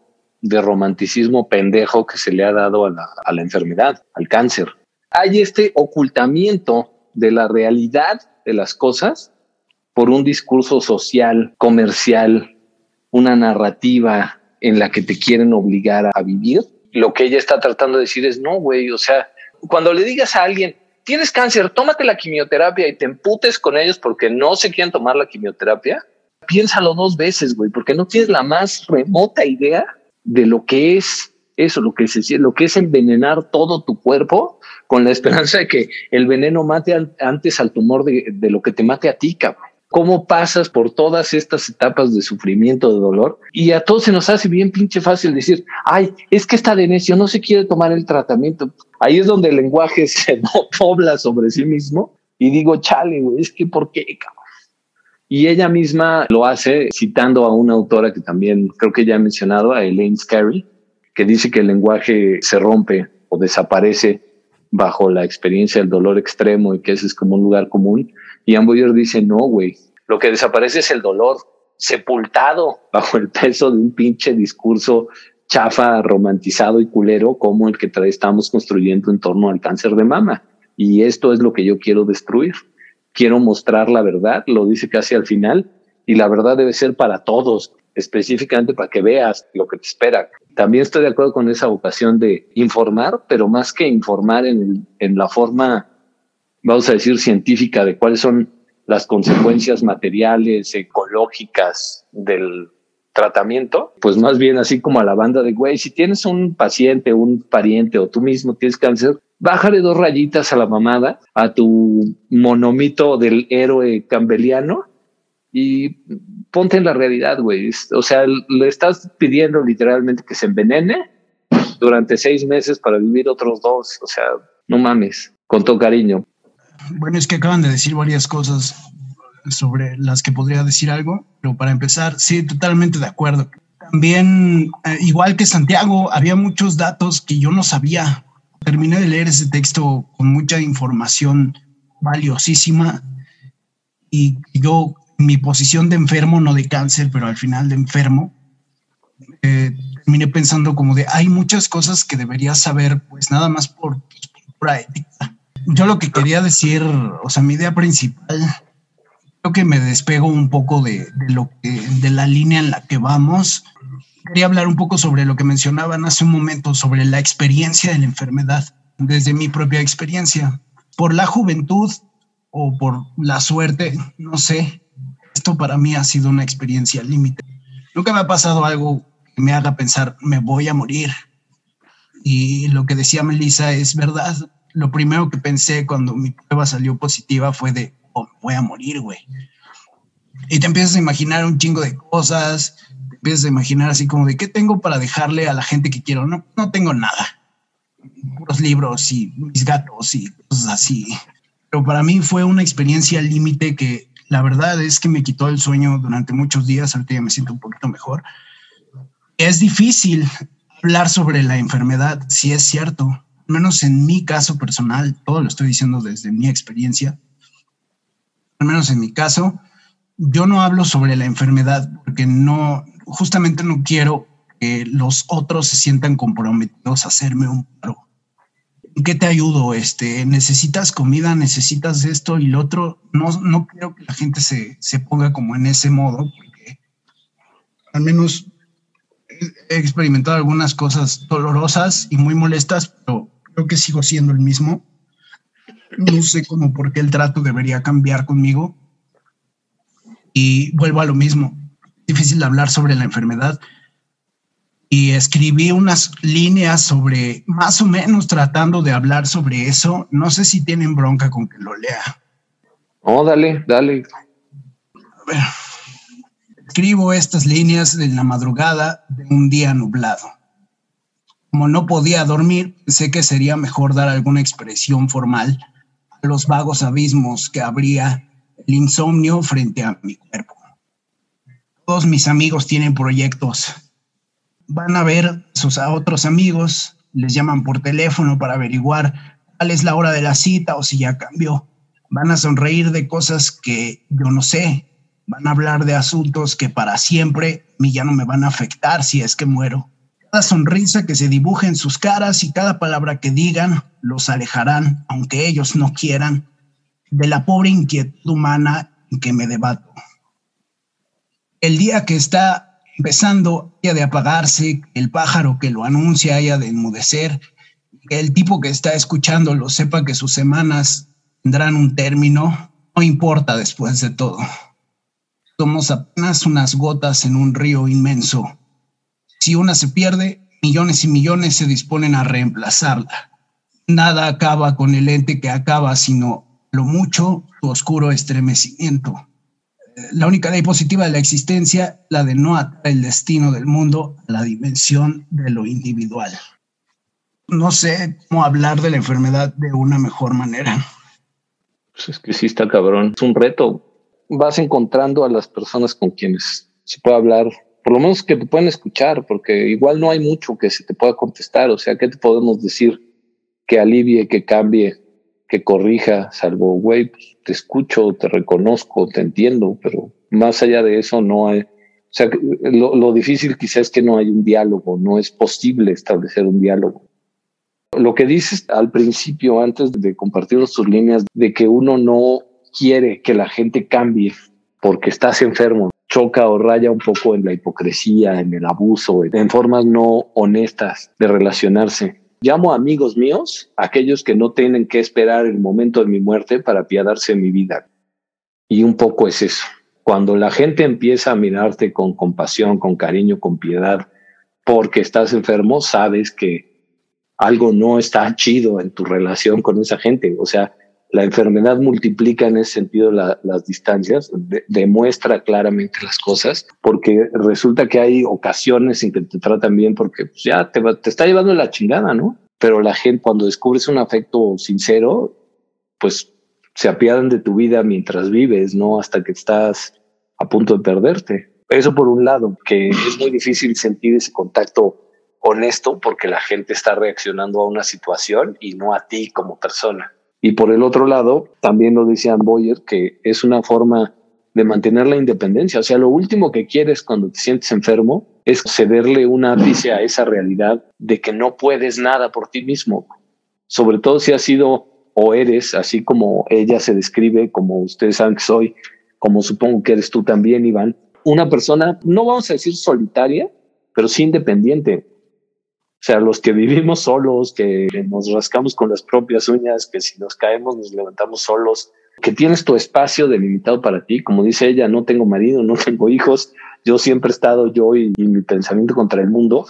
de romanticismo pendejo que se le ha dado a la, a la enfermedad, al cáncer. Hay este ocultamiento de la realidad de las cosas por un discurso social, comercial, una narrativa en la que te quieren obligar a vivir. Lo que ella está tratando de decir es, no, güey, o sea, cuando le digas a alguien, tienes cáncer, tómate la quimioterapia y te emputes con ellos porque no se quieren tomar la quimioterapia, piénsalo dos veces, güey, porque no tienes la más remota idea de lo que es eso, lo que es, lo que es envenenar todo tu cuerpo con la esperanza de que el veneno mate antes al tumor de, de, lo que te mate a ti, cabrón. ¿Cómo pasas por todas estas etapas de sufrimiento, de dolor? Y a todos se nos hace bien pinche fácil decir, ay, es que está de necio, no se quiere tomar el tratamiento. Ahí es donde el lenguaje [laughs] se dobla sobre sí mismo y digo, chale, güey, es que ¿por qué, cabrón? Y ella misma lo hace citando a una autora que también creo que ya he mencionado, a Elaine Scarry, que dice que el lenguaje se rompe o desaparece bajo la experiencia del dolor extremo y que ese es como un lugar común. Y Amboyer dice, no, güey, lo que desaparece es el dolor sepultado bajo el peso de un pinche discurso chafa, romantizado y culero como el que estamos construyendo en torno al cáncer de mama. Y esto es lo que yo quiero destruir quiero mostrar la verdad, lo dice casi al final, y la verdad debe ser para todos, específicamente para que veas lo que te espera. También estoy de acuerdo con esa vocación de informar, pero más que informar en, en la forma, vamos a decir, científica de cuáles son las consecuencias materiales, ecológicas del tratamiento, pues más bien así como a la banda de, güey, si tienes un paciente, un pariente o tú mismo tienes cáncer, bájale dos rayitas a la mamada, a tu monomito del héroe cambeliano y ponte en la realidad, güey. O sea, le estás pidiendo literalmente que se envenene durante seis meses para vivir otros dos. O sea, no mames, con todo cariño. Bueno, es que acaban de decir varias cosas sobre las que podría decir algo, pero para empezar, sí, totalmente de acuerdo. También, eh, igual que Santiago, había muchos datos que yo no sabía. Terminé de leer ese texto con mucha información valiosísima y yo, mi posición de enfermo, no de cáncer, pero al final de enfermo, eh, terminé pensando como de, hay muchas cosas que debería saber, pues nada más por, por ética. Yo lo que quería decir, o sea, mi idea principal que me despego un poco de, lo de la línea en la que vamos. Quería hablar un poco sobre lo que mencionaban hace un momento, sobre la experiencia de la enfermedad, desde mi propia experiencia. Por la juventud o por la suerte, no sé, esto para mí ha sido una experiencia límite. Nunca me ha pasado algo que me haga pensar, me voy a morir. Y lo que decía Melissa es verdad. Lo primero que pensé cuando mi prueba salió positiva fue de, voy a morir, güey. Y te empiezas a imaginar un chingo de cosas, te empiezas a imaginar así como de qué tengo para dejarle a la gente que quiero. No, no tengo nada. Puros libros y mis gatos y cosas así. Pero para mí fue una experiencia límite que la verdad es que me quitó el sueño durante muchos días. Ahorita ya me siento un poquito mejor. Es difícil hablar sobre la enfermedad, si es cierto. Menos en mi caso personal, todo lo estoy diciendo desde mi experiencia al menos en mi caso, yo no hablo sobre la enfermedad porque no, justamente no quiero que los otros se sientan comprometidos a hacerme un paro. ¿En qué te ayudo? Este, necesitas comida, necesitas esto y lo otro. No, no quiero que la gente se, se ponga como en ese modo, porque al menos he experimentado algunas cosas dolorosas y muy molestas, pero creo que sigo siendo el mismo no sé cómo por qué el trato debería cambiar conmigo. Y vuelvo a lo mismo, difícil hablar sobre la enfermedad. Y escribí unas líneas sobre, más o menos tratando de hablar sobre eso. No sé si tienen bronca con que lo lea. Oh, dale, dale. A ver. Escribo estas líneas en la madrugada de un día nublado. Como no podía dormir, pensé que sería mejor dar alguna expresión formal los vagos abismos que abría el insomnio frente a mi cuerpo. Todos mis amigos tienen proyectos. Van a ver sus a otros amigos, les llaman por teléfono para averiguar cuál es la hora de la cita o si ya cambió. Van a sonreír de cosas que yo no sé. Van a hablar de asuntos que para siempre mí ya no me van a afectar si es que muero. Sonrisa que se dibuje en sus caras y cada palabra que digan los alejarán, aunque ellos no quieran, de la pobre inquietud humana en que me debato. El día que está empezando haya de apagarse, el pájaro que lo anuncia haya de enmudecer, el tipo que está escuchándolo sepa que sus semanas tendrán un término, no importa después de todo. Somos apenas unas gotas en un río inmenso si una se pierde, millones y millones se disponen a reemplazarla. Nada acaba con el ente que acaba, sino lo mucho su oscuro estremecimiento. La única ley positiva de la existencia, la de no atar el destino del mundo a la dimensión de lo individual. No sé cómo hablar de la enfermedad de una mejor manera. Pues es que sí está cabrón. Es un reto. Vas encontrando a las personas con quienes se puede hablar por lo menos que te puedan escuchar, porque igual no hay mucho que se te pueda contestar. O sea, ¿qué te podemos decir que alivie, que cambie, que corrija? Salvo, güey, pues, te escucho, te reconozco, te entiendo, pero más allá de eso no hay. O sea, lo, lo difícil quizás es que no hay un diálogo, no es posible establecer un diálogo. Lo que dices al principio, antes de compartir tus líneas, de que uno no quiere que la gente cambie porque estás enfermo, choca o raya un poco en la hipocresía, en el abuso, en formas no honestas de relacionarse. Llamo amigos míos, aquellos que no tienen que esperar el momento de mi muerte para apiadarse de mi vida. Y un poco es eso. Cuando la gente empieza a mirarte con compasión, con cariño, con piedad, porque estás enfermo, sabes que algo no está chido en tu relación con esa gente. O sea, la enfermedad multiplica en ese sentido las distancias, demuestra claramente las cosas, porque resulta que hay ocasiones en que te tratan bien porque pues, ya te, te está llevando la chingada, ¿no? Pero la gente cuando descubres un afecto sincero, pues se apiadan de tu vida mientras vives, no hasta que estás a punto de perderte. Eso por un lado, que es muy difícil sentir ese contacto honesto porque la gente está reaccionando a una situación y no a ti como persona. Y por el otro lado, también lo decía Boyer, que es una forma de mantener la independencia. O sea, lo último que quieres cuando te sientes enfermo es cederle un ápice a esa realidad de que no puedes nada por ti mismo. Sobre todo si has sido o eres, así como ella se describe, como ustedes saben que soy, como supongo que eres tú también, Iván, una persona, no vamos a decir solitaria, pero sí independiente. Sea, los que vivimos solos, que nos rascamos con las propias uñas, que si nos caemos nos levantamos solos, que tienes tu espacio delimitado para ti. Como dice ella, no tengo marido, no tengo hijos, yo siempre he estado yo y, y mi pensamiento contra el mundo.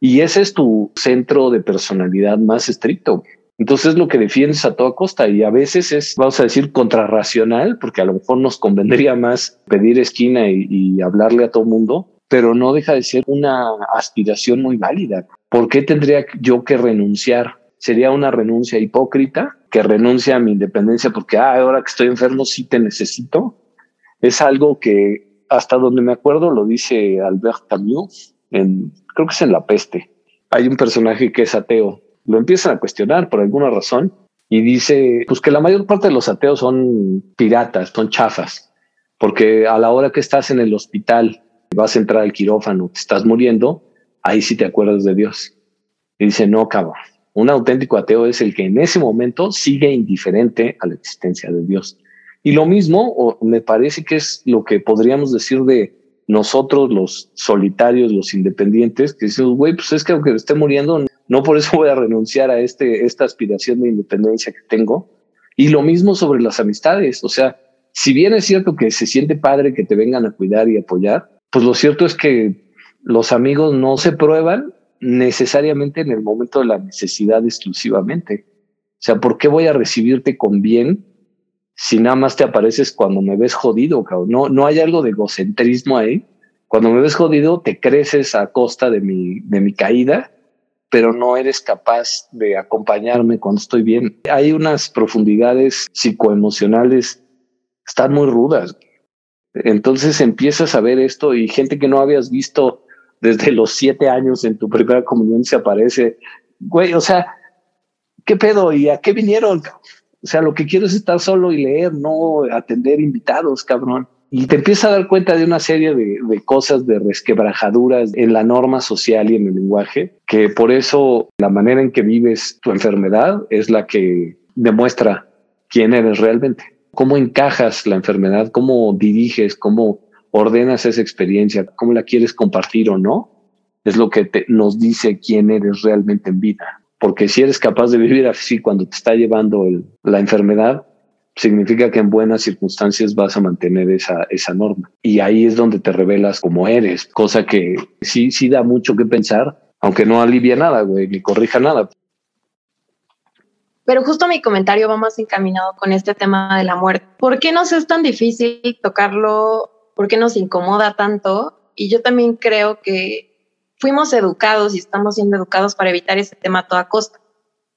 Y ese es tu centro de personalidad más estricto. Entonces es lo que defiendes a toda costa y a veces es, vamos a decir, contrarracional, porque a lo mejor nos convendría más pedir esquina y, y hablarle a todo mundo, pero no deja de ser una aspiración muy válida. ¿Por qué tendría yo que renunciar? Sería una renuncia hipócrita que renuncia a mi independencia porque ah, ahora que estoy enfermo sí te necesito. Es algo que hasta donde me acuerdo lo dice Albert Camus, en, creo que es en La Peste. Hay un personaje que es ateo. Lo empiezan a cuestionar por alguna razón y dice pues que la mayor parte de los ateos son piratas, son chafas, porque a la hora que estás en el hospital, vas a entrar al quirófano, te estás muriendo, ahí sí te acuerdas de Dios. Y dice, no, cabrón, un auténtico ateo es el que en ese momento sigue indiferente a la existencia de Dios. Y lo mismo, me parece que es lo que podríamos decir de nosotros, los solitarios, los independientes, que decimos, güey, pues es que aunque esté muriendo, no por eso voy a renunciar a este, esta aspiración de independencia que tengo. Y lo mismo sobre las amistades. O sea, si bien es cierto que se siente padre que te vengan a cuidar y apoyar, pues lo cierto es que los amigos no se prueban necesariamente en el momento de la necesidad exclusivamente. O sea, ¿por qué voy a recibirte con bien si nada más te apareces cuando me ves jodido? Cabrón? No, no hay algo de egocentrismo ahí. Cuando me ves jodido, te creces a costa de mi, de mi caída, pero no eres capaz de acompañarme cuando estoy bien. Hay unas profundidades psicoemocionales, están muy rudas. Entonces empiezas a ver esto y gente que no habías visto desde los siete años en tu primera comunión se aparece. Güey, o sea, ¿qué pedo? ¿Y a qué vinieron? O sea, lo que quiero es estar solo y leer, no atender invitados, cabrón. Y te empiezas a dar cuenta de una serie de, de, cosas, de resquebrajaduras en la norma social y en el lenguaje, que por eso la manera en que vives tu enfermedad es la que demuestra quién eres realmente. Cómo encajas la enfermedad, cómo diriges, cómo ordenas esa experiencia, cómo la quieres compartir o no, es lo que nos dice quién eres realmente en vida. Porque si eres capaz de vivir así cuando te está llevando la enfermedad, significa que en buenas circunstancias vas a mantener esa, esa norma. Y ahí es donde te revelas como eres, cosa que sí, sí da mucho que pensar, aunque no alivia nada, güey, ni corrija nada. Pero justo mi comentario va más encaminado con este tema de la muerte. ¿Por qué nos es tan difícil tocarlo ¿Por qué nos incomoda tanto? Y yo también creo que fuimos educados y estamos siendo educados para evitar ese tema a toda costa.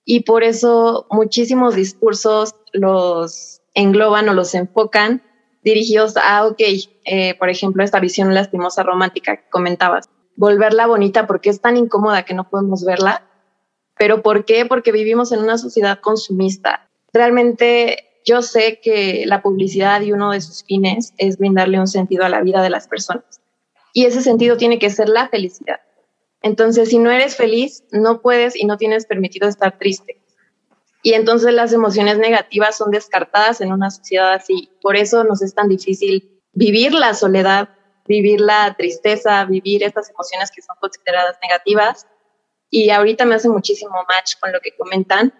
Y por eso muchísimos discursos los engloban o los enfocan dirigidos a, ok, eh, por ejemplo, esta visión lastimosa romántica que comentabas, volverla bonita porque es tan incómoda que no podemos verla. ¿Pero por qué? Porque vivimos en una sociedad consumista. Realmente yo sé que la publicidad y uno de sus fines es brindarle un sentido a la vida de las personas. Y ese sentido tiene que ser la felicidad. Entonces, si no eres feliz, no puedes y no tienes permitido estar triste. y entonces las emociones negativas son descartadas en una sociedad así. Por eso nos es tan difícil vivir la soledad, vivir la tristeza, vivir estas emociones que son consideradas negativas. Y ahorita me hace muchísimo match con lo que comentan.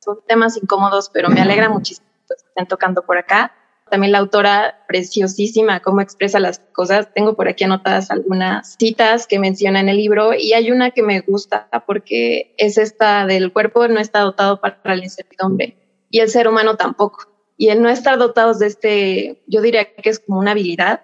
Son temas incómodos, pero me alegra muchísimo que estén tocando por acá. También la autora, preciosísima, cómo expresa las cosas. Tengo por aquí anotadas algunas citas que menciona en el libro y hay una que me gusta porque es esta del cuerpo no está dotado para la incertidumbre y el ser humano tampoco. Y el no estar dotados de este, yo diría que es como una habilidad,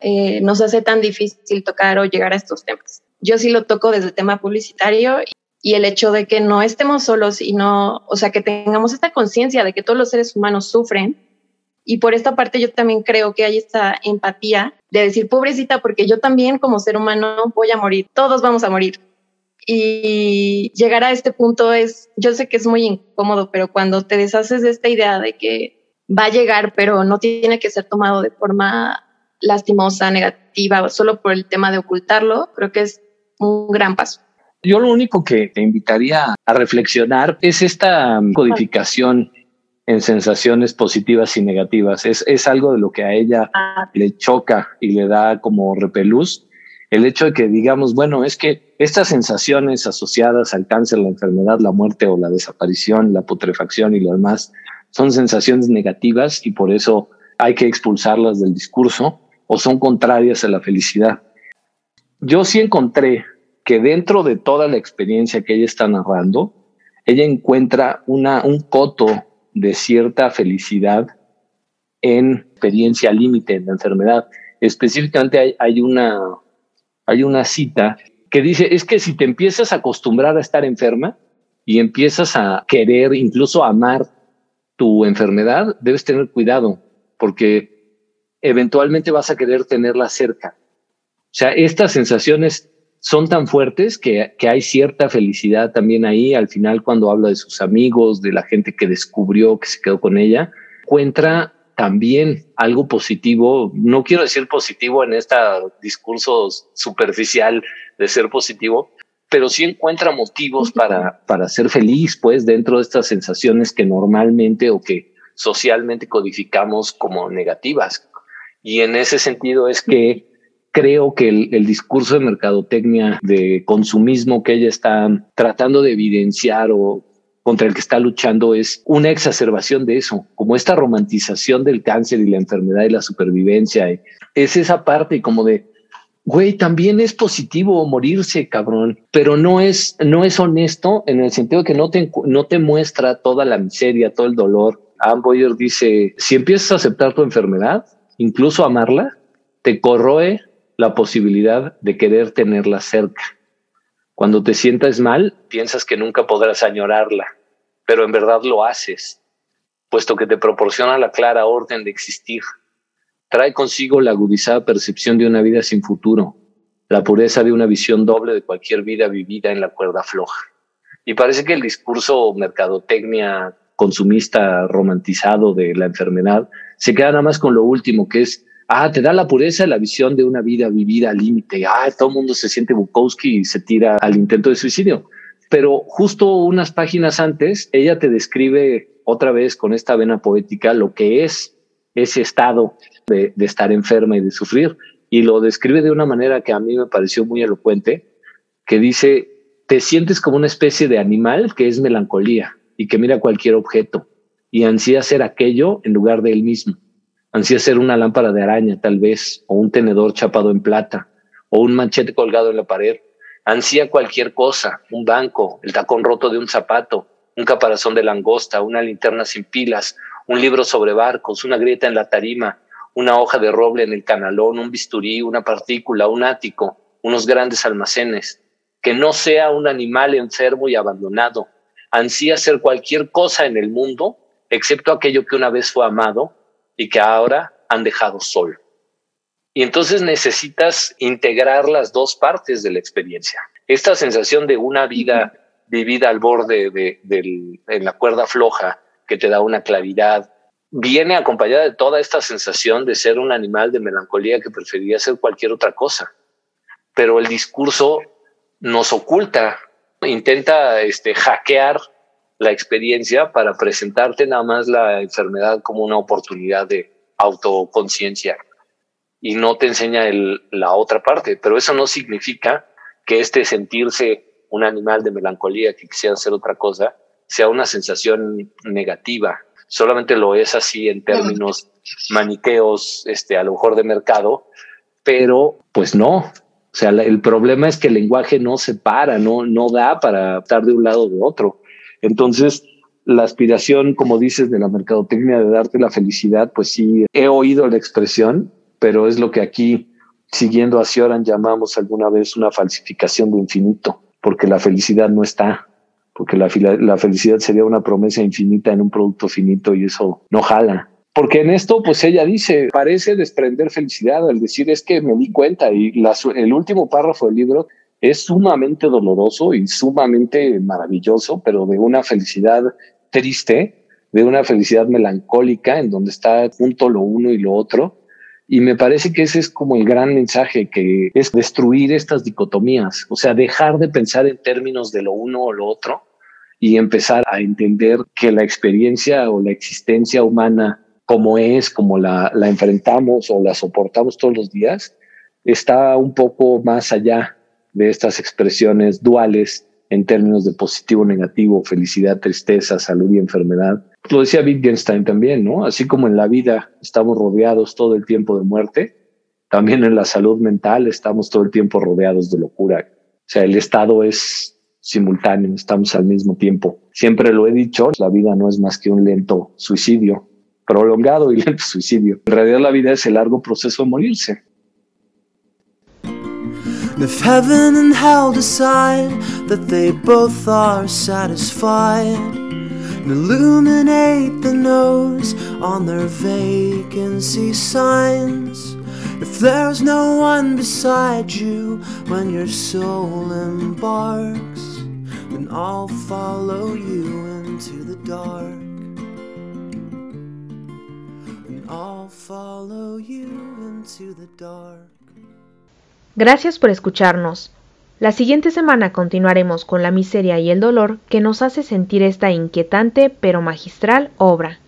eh, nos hace tan difícil tocar o llegar a estos temas. Yo sí lo toco desde el tema publicitario y el hecho de que no estemos solos y no, o sea, que tengamos esta conciencia de que todos los seres humanos sufren y por esta parte yo también creo que hay esta empatía de decir, pobrecita, porque yo también como ser humano voy a morir, todos vamos a morir. Y llegar a este punto es, yo sé que es muy incómodo, pero cuando te deshaces de esta idea de que va a llegar, pero no tiene que ser tomado de forma lastimosa, negativa, solo por el tema de ocultarlo, creo que es un gran paso. Yo lo único que te invitaría a reflexionar es esta codificación en sensaciones positivas y negativas. Es, es algo de lo que a ella ah. le choca y le da como repelús. El hecho de que digamos, bueno, es que estas sensaciones asociadas al cáncer, la enfermedad, la muerte o la desaparición, la putrefacción y lo demás, son sensaciones negativas y por eso hay que expulsarlas del discurso o son contrarias a la felicidad. Yo sí encontré que dentro de toda la experiencia que ella está narrando, ella encuentra una, un coto de cierta felicidad en experiencia límite en la enfermedad. Específicamente hay, una, hay una cita que dice, es que si te empiezas a acostumbrar a estar enferma y empiezas a querer, incluso amar tu enfermedad, debes tener cuidado porque eventualmente vas a querer tenerla cerca. O sea, estas sensaciones son tan fuertes que, que, hay cierta felicidad también ahí. Al final, cuando habla de sus amigos, de la gente que descubrió, que se quedó con ella, encuentra también algo positivo. No quiero decir positivo en este discurso superficial de ser positivo, pero sí encuentra motivos para, para ser feliz, pues, dentro de estas sensaciones que normalmente o que socialmente codificamos como negativas. Y en ese sentido es que creo que el, discurso de mercadotecnia, de consumismo que ella está tratando de evidenciar o contra el que está luchando es una exacerbación de eso, como esta romantización del cáncer y la enfermedad y la supervivencia. Es esa parte como de, güey, también es positivo morirse, cabrón, pero no es, no es honesto en el sentido de que no te, no te muestra toda la miseria, todo el dolor. Anne Boyer dice, si empiezas a aceptar tu enfermedad, incluso amarla, te corroe la posibilidad de querer tenerla cerca. Cuando te sientas mal, piensas que nunca podrás añorarla, pero en verdad lo haces, puesto que te proporciona la clara orden de existir. Trae consigo la agudizada percepción de una vida sin futuro, la pureza de una visión doble de cualquier vida vivida en la cuerda floja. Y parece que el discurso mercadotecnia consumista romantizado de la enfermedad se queda nada más con lo último, que es Ah, te da la pureza la visión de una vida vivida al límite. Ah, todo el mundo se siente Bukowski y se tira al intento de suicidio. Pero justo unas páginas antes, ella te describe otra vez con esta vena poética lo que es ese estado de, de estar enferma y de sufrir. Y lo describe de una manera que a mí me pareció muy elocuente, que dice, te sientes como una especie de animal que es melancolía y que mira cualquier objeto y ansía ser aquello en lugar de él mismo ansía ser una lámpara de araña, tal vez, o un tenedor chapado en plata, o un manchete colgado en la pared. Ansía cualquier cosa, un banco, el tacón roto de un zapato, un caparazón de langosta, una linterna sin pilas, un libro sobre barcos, una grieta en la tarima, una hoja de roble en el canalón, un bisturí, una partícula, un ático, unos grandes almacenes. Que no sea un animal enfermo y abandonado. Ansía ser cualquier cosa en el mundo, excepto aquello que una vez fue amado y que ahora han dejado solo. Y entonces necesitas integrar las dos partes de la experiencia. Esta sensación de una vida vivida al borde de, en la cuerda floja que te da una claridad, viene acompañada de toda esta sensación de ser un animal de melancolía que preferiría ser cualquier otra cosa. Pero el discurso nos oculta, intenta este, hackear la experiencia para presentarte nada más la enfermedad como una oportunidad de autoconciencia y no te enseña el, la otra parte. Pero eso no significa que este sentirse un animal de melancolía que quisiera hacer otra cosa sea una sensación negativa. Solamente lo es así en términos maniqueos, este, a lo mejor de mercado, pero pues no. O sea, el problema es que el lenguaje no se para, no, no da para estar de un lado o de otro. Entonces, la aspiración, como dices, de la mercadotecnia de darte la felicidad, pues sí, he oído la expresión, pero es lo que aquí, siguiendo a Sioran, llamamos alguna vez una falsificación de infinito, porque la felicidad no está, porque la, la felicidad sería una promesa infinita en un producto finito y eso no jala. Porque en esto, pues ella dice, parece desprender felicidad al decir es que me di cuenta y el último párrafo del libro es sumamente doloroso y sumamente maravilloso, pero de una felicidad triste, de una felicidad melancólica en donde está junto lo uno y lo otro. Y me parece que ese es como el gran mensaje, que es destruir estas dicotomías, o sea, dejar de pensar en términos de lo uno o lo otro y empezar a entender que la experiencia o la existencia humana como es, como la, la enfrentamos o la soportamos todos los días, está un poco más allá de estas expresiones duales en términos de positivo, negativo, felicidad, tristeza, salud y enfermedad. Lo decía Wittgenstein también, ¿no? Así como en la vida estamos rodeados todo el tiempo de muerte, también en la salud mental estamos todo el tiempo rodeados de locura. O sea, el estado es simultáneo, estamos al mismo tiempo. Siempre lo he dicho, la vida no es más que un lento suicidio prolongado y [laughs] lento suicidio. En realidad la vida es el largo proceso de morirse. If heaven and hell decide that they both are satisfied, and illuminate the nose on their vacancy signs. If there's no one beside you when your soul embarks, then I'll follow you into the dark. And I'll follow you into the dark. Gracias por escucharnos. La siguiente semana continuaremos con la miseria y el dolor que nos hace sentir esta inquietante pero magistral obra.